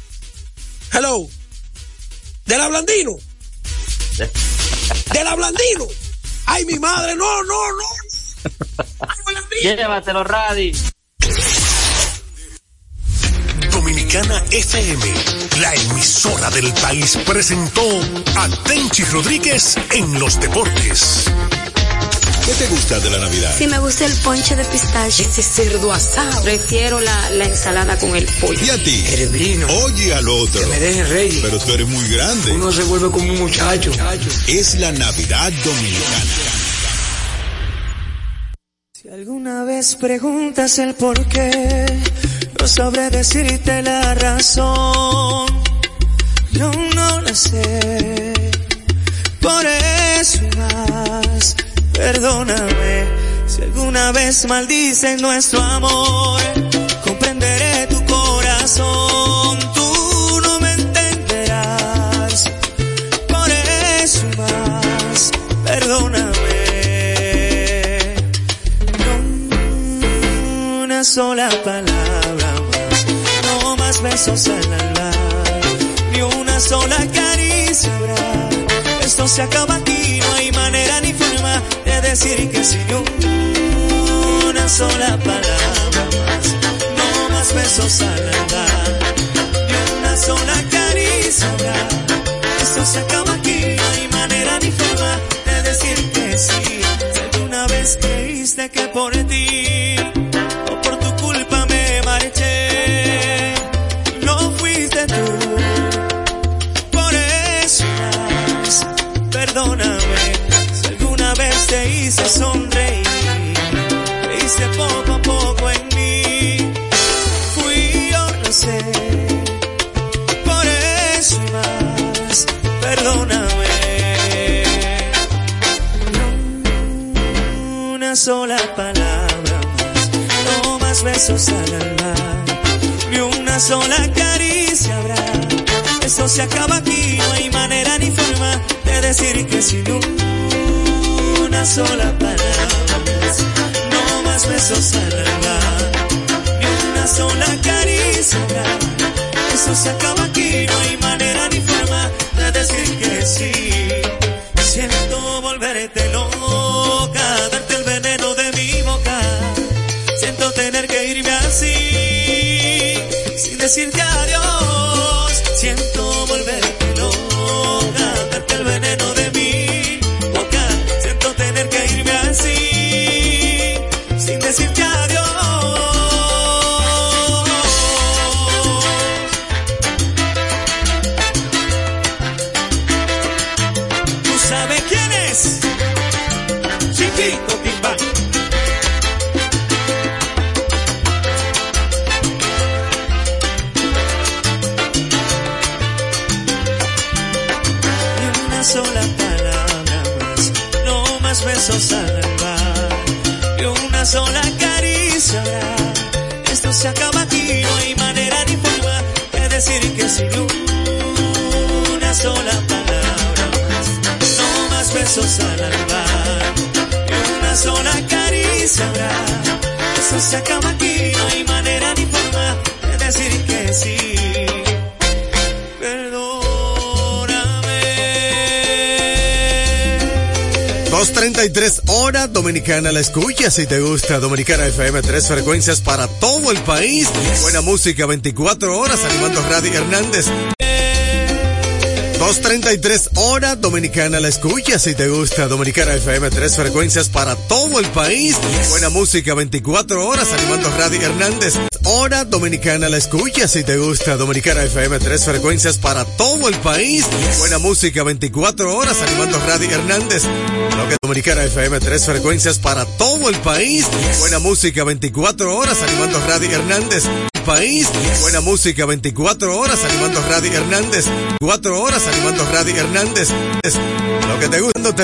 Speaker 20: Hello. ¿De la Blandino? ¿De la Blandino? ¡Ay, mi madre! ¡No, no, no!
Speaker 19: Llévatelo, Radi.
Speaker 18: Dominicana FM, la emisora del país, presentó a Tenchi Rodríguez en los deportes.
Speaker 10: ¿Qué te gusta de la Navidad?
Speaker 24: Si me gusta el ponche de pistache. Ese cerdo asado. Prefiero la, la ensalada con el pollo.
Speaker 10: ¿Y a ti?
Speaker 24: Cerebrino.
Speaker 10: Oye al otro.
Speaker 24: Que me dejen reyes.
Speaker 10: Pero tú eres muy grande.
Speaker 24: Uno se vuelve como un muchacho.
Speaker 10: Es la Navidad Dominicana.
Speaker 25: Si alguna vez preguntas el por qué, no sabré decirte la razón. Yo no la sé. Por eso más, perdóname. Si alguna vez maldicen nuestro amor, comprenderé tu corazón. Tú no me entenderás. Por eso más, perdóname. una sola palabra más, no más besos al hablar, ni una sola caricia habrá. Esto se acaba aquí, no hay manera ni forma de decir que sí, ni una sola palabra más, no más besos al hablar, ni una sola caricia. Esto se acaba aquí, no hay manera ni forma de decir que sí. Si alguna vez creíste que por ti o por tu culpa me marché. Te hice poco a poco en mí. Fui yo, no sé, por eso más, perdóname. Una sola palabra no más besos al alma, ni una sola caricia habrá. Esto se acaba aquí, no hay manera ni forma de decir que sin una sola palabra no más besos al alma, ni una sola caricia. Esto se acaba aquí, no hay manera
Speaker 1: dominicana la escucha si te gusta Dominicana FM tres frecuencias para todo el país. Buena música 24 horas animando Radio Hernández. 2.33 hora dominicana la escucha si te gusta Dominicana FM tres frecuencias para todo el país. Buena música 24 horas animando Radio Hernández. Hora dominicana la escucha si te gusta Dominicana FM tres frecuencias para todo el país. Buena música 24 horas animando Radio Hernández lo que Dominicana FM tres frecuencias para todo el país buena música 24 horas animando Radio Hernández país. Buena música 24 horas animando Radio Hernández. 4 horas animando Radio Hernández. Lo que te gusta te